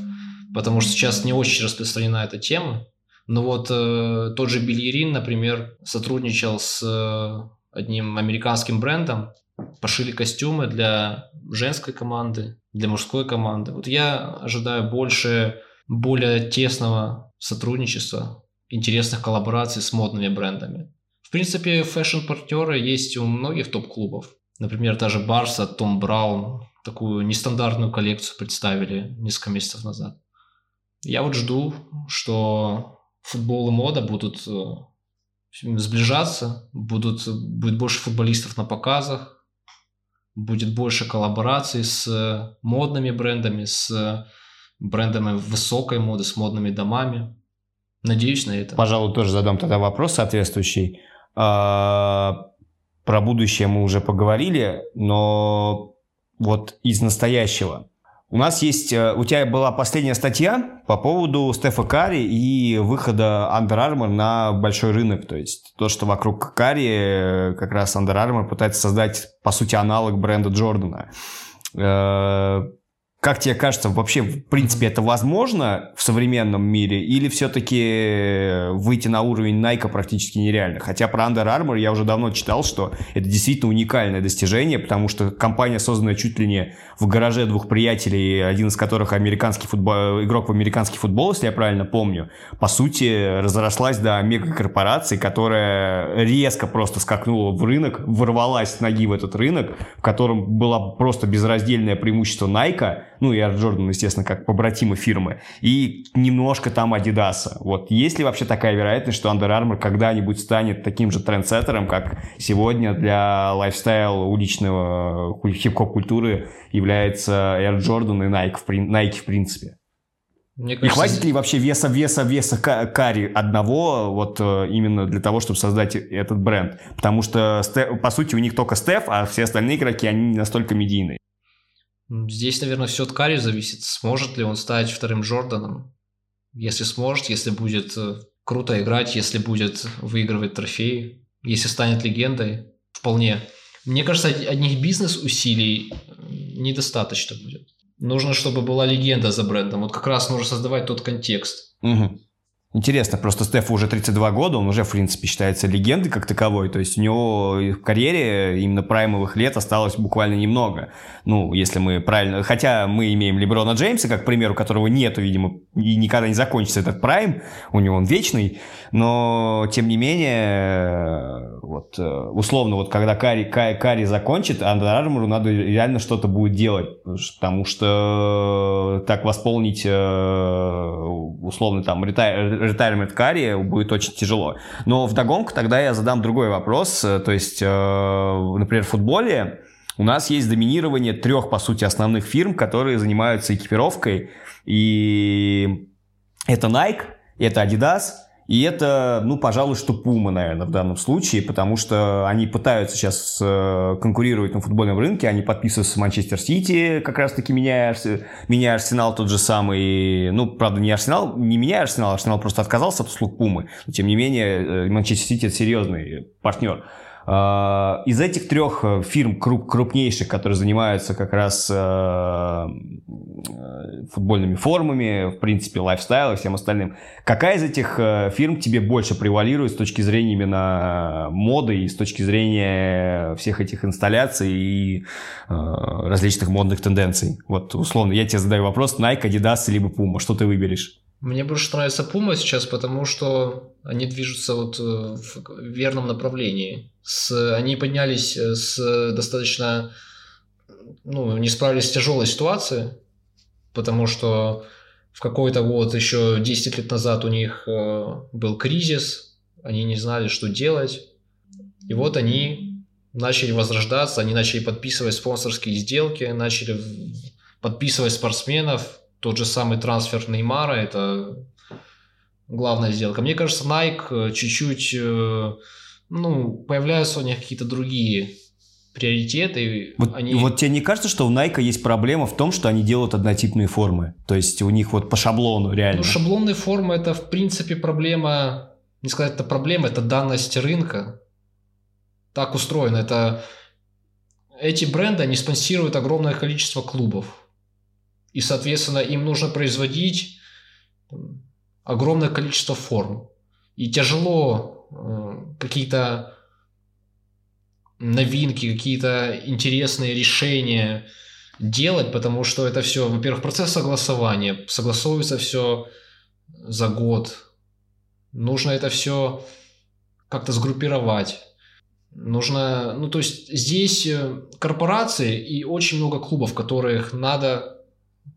потому что сейчас не очень распространена эта тема. Но вот э, тот же Бильерин, например, сотрудничал с э, одним американским брендом, пошили костюмы для женской команды, для мужской команды. Вот я ожидаю больше, более тесного сотрудничества, интересных коллабораций с модными брендами. В принципе, фэшн-партнеры есть у многих топ-клубов. Например, та же Барса, Том Браун такую нестандартную коллекцию представили несколько месяцев назад. Я вот жду, что футбол и мода будут э, сближаться, будут, будет больше футболистов на показах, будет больше коллабораций с модными брендами, с брендами высокой моды, с модными домами. Надеюсь на это. Пожалуй, тоже задам тогда вопрос соответствующий. А, про будущее мы уже поговорили, но вот из настоящего. У нас есть, э, у тебя была последняя статья по поводу Стефа Карри и выхода Under Armour на большой рынок. То есть то, что вокруг Карри э, как раз Under Armour пытается создать, по сути, аналог бренда Джордана. Э, как тебе кажется, вообще, в принципе, это возможно в современном мире? Или все-таки выйти на уровень Nike практически нереально? Хотя про Under Armour я уже давно читал, что это действительно уникальное достижение, потому что компания, созданная чуть ли не в гараже двух приятелей, один из которых американский футбол, игрок в американский футбол, если я правильно помню, по сути, разрослась до мегакорпорации, которая резко просто скакнула в рынок, ворвалась с ноги в этот рынок, в котором было просто безраздельное преимущество Nike, ну и Air Jordan, естественно, как побратимы фирмы, и немножко там Adidas. Вот есть ли вообще такая вероятность, что Under Armour когда-нибудь станет таким же трендсеттером, как сегодня для лайфстайл уличного хип-хоп культуры является Air Jordan и Nike, в, Nike в принципе? Мне кажется, и хватит ли вообще веса, веса, веса карри одного вот э, именно для того, чтобы создать этот бренд? Потому что, по сути, у них только Стеф, а все остальные игроки, они не настолько медийные. Здесь, наверное, все от Карри зависит. Сможет ли он стать вторым Джорданом? Если сможет, если будет э, круто играть, если будет выигрывать трофеи, если станет легендой, вполне. Мне кажется, одних бизнес-усилий э, недостаточно будет. Нужно, чтобы была легенда за брендом. Вот как раз нужно создавать тот контекст. Угу. Интересно, просто Стефу уже 32 года, он уже, в принципе, считается легендой как таковой. То есть у него в карьере именно праймовых лет осталось буквально немного. Ну, если мы правильно... Хотя мы имеем Леброна Джеймса, как пример, у которого нету, видимо, и никогда не закончится этот прайм. У него он вечный. Но, тем не менее, вот, э, условно, вот когда Кари, Кари, Кари закончит, Under Armour надо реально что-то будет делать. Потому что так восполнить, э, условно, там, retirement карьере будет очень тяжело. Но в догонку тогда я задам другой вопрос. То есть, э, например, в футболе у нас есть доминирование трех, по сути, основных фирм, которые занимаются экипировкой. И это Nike, это Adidas И это, ну, пожалуй, что Пума, наверное, в данном случае, потому что они пытаются сейчас э, конкурировать на футбольном рынке, они подписываются с Манчестер Сити, как раз-таки меняя, меняя Арсенал тот же самый, ну, правда, не Арсенал, не меняя Арсенал, Арсенал просто отказался от услуг Пумы, но, тем не менее, э, Манчестер Сити это серьезный партнер. А, из этих трех э, фирм крупнейших, которые занимаются как раз э, футбольными формами, в принципе, lifestyle и всем остальным, какая из этих э, фирм тебе больше превалирует с точки зрения именно моды и с точки зрения всех этих инсталляций и различных модных тенденций? Вот, условно, я тебе задаю вопрос, Nike, Adidas либо Puma, что ты выберешь? Мне больше нравится Puma сейчас, потому что они движутся вот в верном направлении с, они поднялись э, с достаточно, ну, не справились с тяжелой ситуацией, потому что в какой-то год, еще 10 лет назад у них э, был кризис, они не знали, что делать. И вот они начали возрождаться, они начали подписывать спонсорские сделки, начали подписывать спортсменов. Тот же самый трансфер Неймара – это главная сделка. Мне кажется, Nike чуть-чуть э, ну, появляются у них какие-то другие приоритеты. Вот, они... вот тебе не кажется, что у Nike есть проблема в том, что они делают однотипные формы? То есть у них вот по шаблону реально. Ну, шаблонные формы это в принципе проблема, не сказать это проблема, это данность рынка. Так устроено. Это эти бренды, они спонсируют огромное количество клубов. И, соответственно, им нужно производить огромное количество форм. И тяжело Э, какие-то новинки, какие-то интересные решения делать, потому что это все, во-первых, процесс согласования, согласовывается все за год. Нужно это все как-то сгруппировать. Нужно, ну то есть здесь э, корпорации и очень много клубов, которых надо,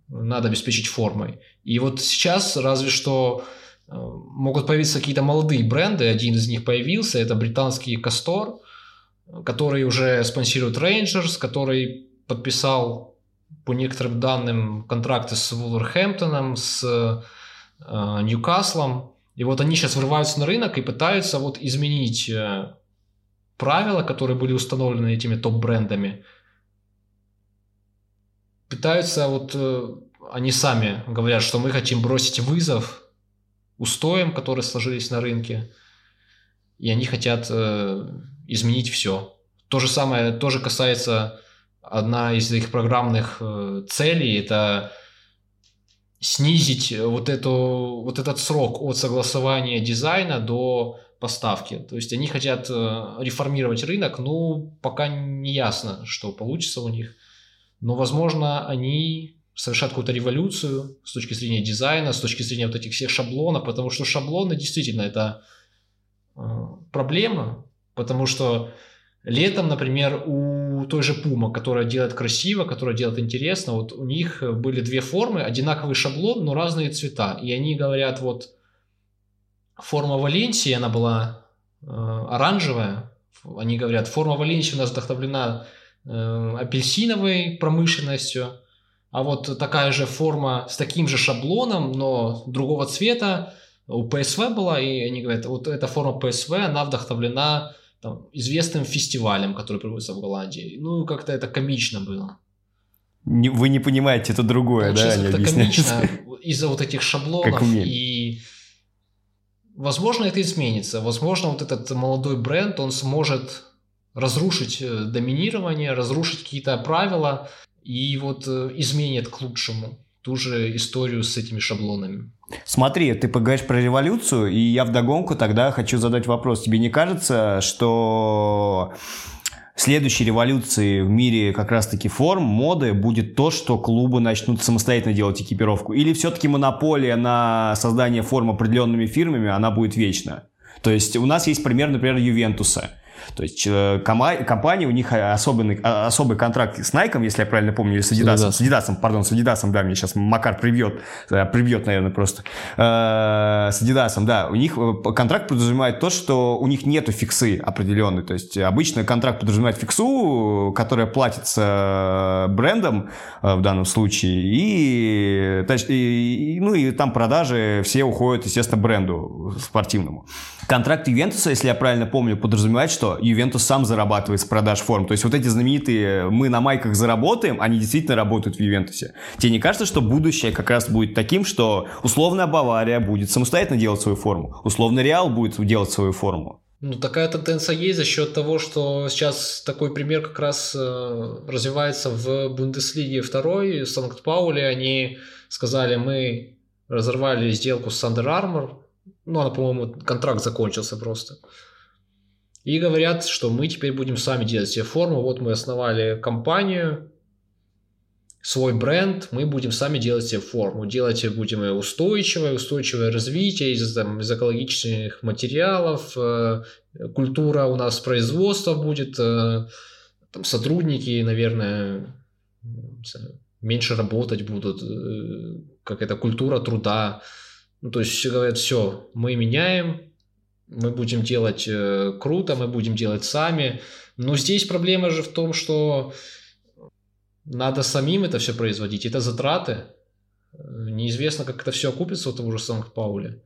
надо обеспечить формой. И вот сейчас разве что Э, могут появиться какие-то молодые бренды. Один из них появился, это британский Кастор, который уже спонсирует Rangers, который подписал по некоторым данным контракты с Вулверхэмптоном, с э, Ньюкаслом. И вот они сейчас врываются на рынок и пытаются вот изменить э, правила, которые были установлены этими топ-брендами. Пытаются вот э, они сами говорят, что мы хотим бросить вызов устоям, которые сложились на рынке, и они хотят э, изменить все. То же самое тоже касается одна из их программных э, целей, это снизить вот, эту, вот этот срок от согласования дизайна до поставки. То есть они хотят реформировать рынок, ну, пока не ясно, что получится у них. Но, возможно, они совершать какую-то революцию с точки зрения дизайна, с точки зрения вот этих всех шаблонов, потому что шаблоны действительно это э, проблема, потому что летом, например, у той же Puma, которая делает красиво, которая делает интересно, вот у них были две формы, одинаковый шаблон, но разные цвета, и они говорят, вот форма Валенсии, она была э, оранжевая, они говорят, форма Валенсии у нас вдохновлена апельсиновой промышленностью, а вот такая же форма с таким же шаблоном, но другого цвета у PSV была, и они говорят, вот эта форма PSV, она вдохновлена там, известным фестивалем, который проводится в Голландии. Ну, как-то это комично было. Не, вы не понимаете, это другое, да? Это комично из-за вот этих шаблонов. И, возможно, это изменится. Возможно, вот этот молодой бренд, он сможет разрушить э, доминирование, разрушить какие-то правила, и вот э, изменит к лучшему ту же историю с этими шаблонами. Смотри, ты поговоришь про революцию, и я вдогонку тогда хочу задать вопрос. Тебе не кажется, что следующей революцией в мире как раз-таки форм, моды будет то, что клубы начнут самостоятельно делать экипировку? Или все-таки монополия на создание форм определенными фирмами, она будет вечна? То есть у нас есть пример, например, Ювентуса – То есть э, компания, у них особенный, а, особый контракт с Nike, если я правильно помню, или с Adidas. С Adidas, пардон, с Adidas, да, мне сейчас Макар привьет, э, привьет, наверное, просто. Э, с Adidas, да, у них контракт подразумевает то, что у них нету фиксы определенной. То есть обычно контракт подразумевает фиксу, которая платится брендом в данном случае, и, и, ну, и там продажи все уходят, естественно, бренду спортивному. Контракт Ювентуса, если я правильно помню, подразумевает, что Ювентус сам зарабатывает с продаж форм. То есть вот эти знаменитые «мы на майках заработаем», они действительно работают в Ювентусе. Тебе не кажется, что будущее как раз будет таким, что условно Бавария будет самостоятельно делать свою форму, условно Реал будет делать свою форму? Ну, такая тенденция есть за счет того, что сейчас такой пример как раз э, развивается в Бундеслиге второй. Санкт-Паули, они сказали, мы разорвали сделку с Under Armour, ну, она, по-моему, контракт закончился просто. И говорят, что мы теперь будем сами делать себе форму. Вот мы основали компанию, свой бренд, мы будем сами делать себе форму. Делать будем ее устойчивое, устойчивое развитие из, там, из экологичных материалов, э, культура у нас производства будет, э, там, сотрудники, наверное, меньше работать будут, э, какая-то культура труда. Ну, то есть все говорят, все, мы меняем, мы будем делать э, круто, мы будем делать сами. Но здесь проблема же в том, что надо самим это все производить. Это затраты. Неизвестно, как это все окупится у того же Санкт-Пауля.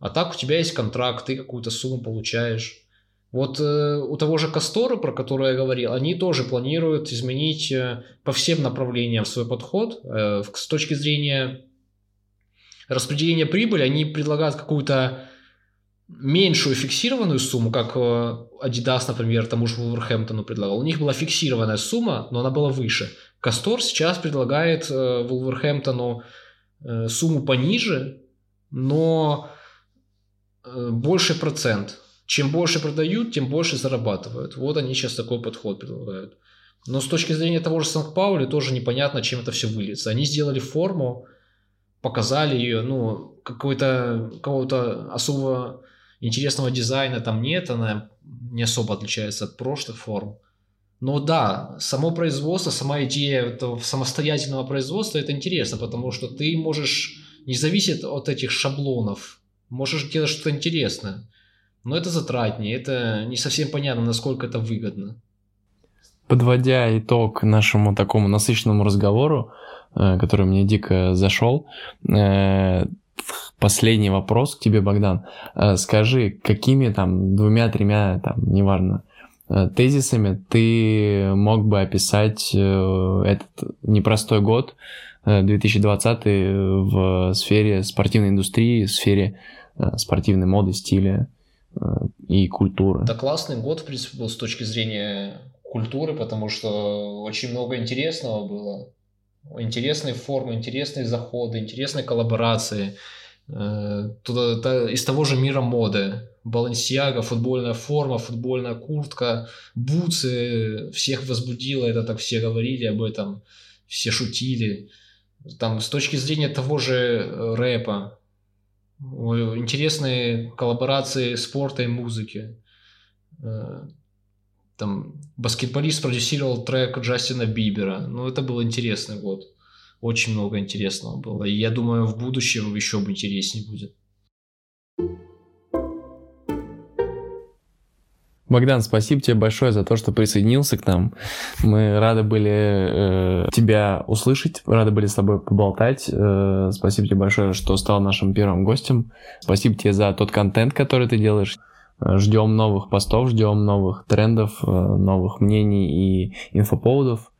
А так у тебя есть контракт, ты какую-то сумму получаешь. Вот э, у того же Кастора, про который я говорил, они тоже планируют изменить э, по всем направлениям свой подход. Э, с точки зрения распределения прибыли, они предлагают какую-то меньшую фиксированную сумму, как э, Adidas, например, тому же Вулверхэмптону предлагал. У них была фиксированная сумма, но она была выше. Кастор сейчас предлагает э, Вулверхэмптону э, сумму пониже, но больше процент. Чем больше продают, тем больше зарабатывают. Вот они сейчас такой подход предлагают. Но с точки зрения того же Санкт-Паули тоже непонятно, чем это все выльется. Они сделали форму, показали ее, ну, какой-то, какого-то особого интересного дизайна там нет, она не особо отличается от прошлых форм. Но да, само производство, сама идея этого самостоятельного производства, это интересно, потому что ты можешь, не зависит от этих шаблонов, можешь делать что-то интересное. Но это затратнее, это не совсем понятно, насколько это выгодно. Подводя итог нашему такому насыщенному разговору, который мне дико зашел, э, последний вопрос к тебе, Богдан. Э, скажи, какими там двумя-тремя, там, неважно, тезисами ты мог бы описать этот непростой год 2020 в сфере спортивной индустрии, в сфере спортивной моды, стиля и культуры? Да классный год, в принципе, был с точки зрения культуры, потому что очень много интересного было. Интересные формы, интересные заходы, интересные коллаборации. Э, туда, из того же мира моды. Балансиага, футбольная форма, футбольная куртка, бутсы. Всех возбудило это, так все говорили об этом, все шутили. Там с точки зрения того же э, рэпа, интересные коллаборации спорта и музыки. Там баскетболист продюсировал трек Джастина Бибера. Ну, это был интересный год. Очень много интересного было. И я думаю, в будущем еще бы интереснее будет. Богдан, спасибо тебе большое за то, что присоединился к нам. Мы рады были э, тебя услышать, рады были с тобой поболтать. Э, спасибо тебе большое, что стал нашим первым гостем. Спасибо тебе за тот контент, который ты делаешь. Ждем новых постов, ждем новых трендов, э, новых мнений и инфоповодов.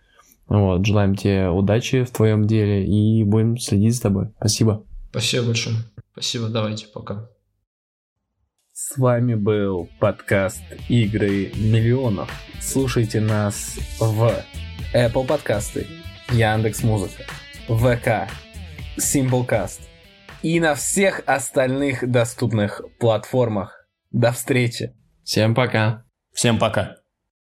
Вот, желаем тебе удачи в твоем деле и будем следить за тобой. Спасибо. Спасибо большое. Спасибо, давайте, пока. С вами был подкаст «Игры миллионов». Слушайте нас в Apple подкасты, Яндекс Музыка, ВК, Simplecast и на всех остальных доступных платформах. До встречи. Всем пока. Всем пока.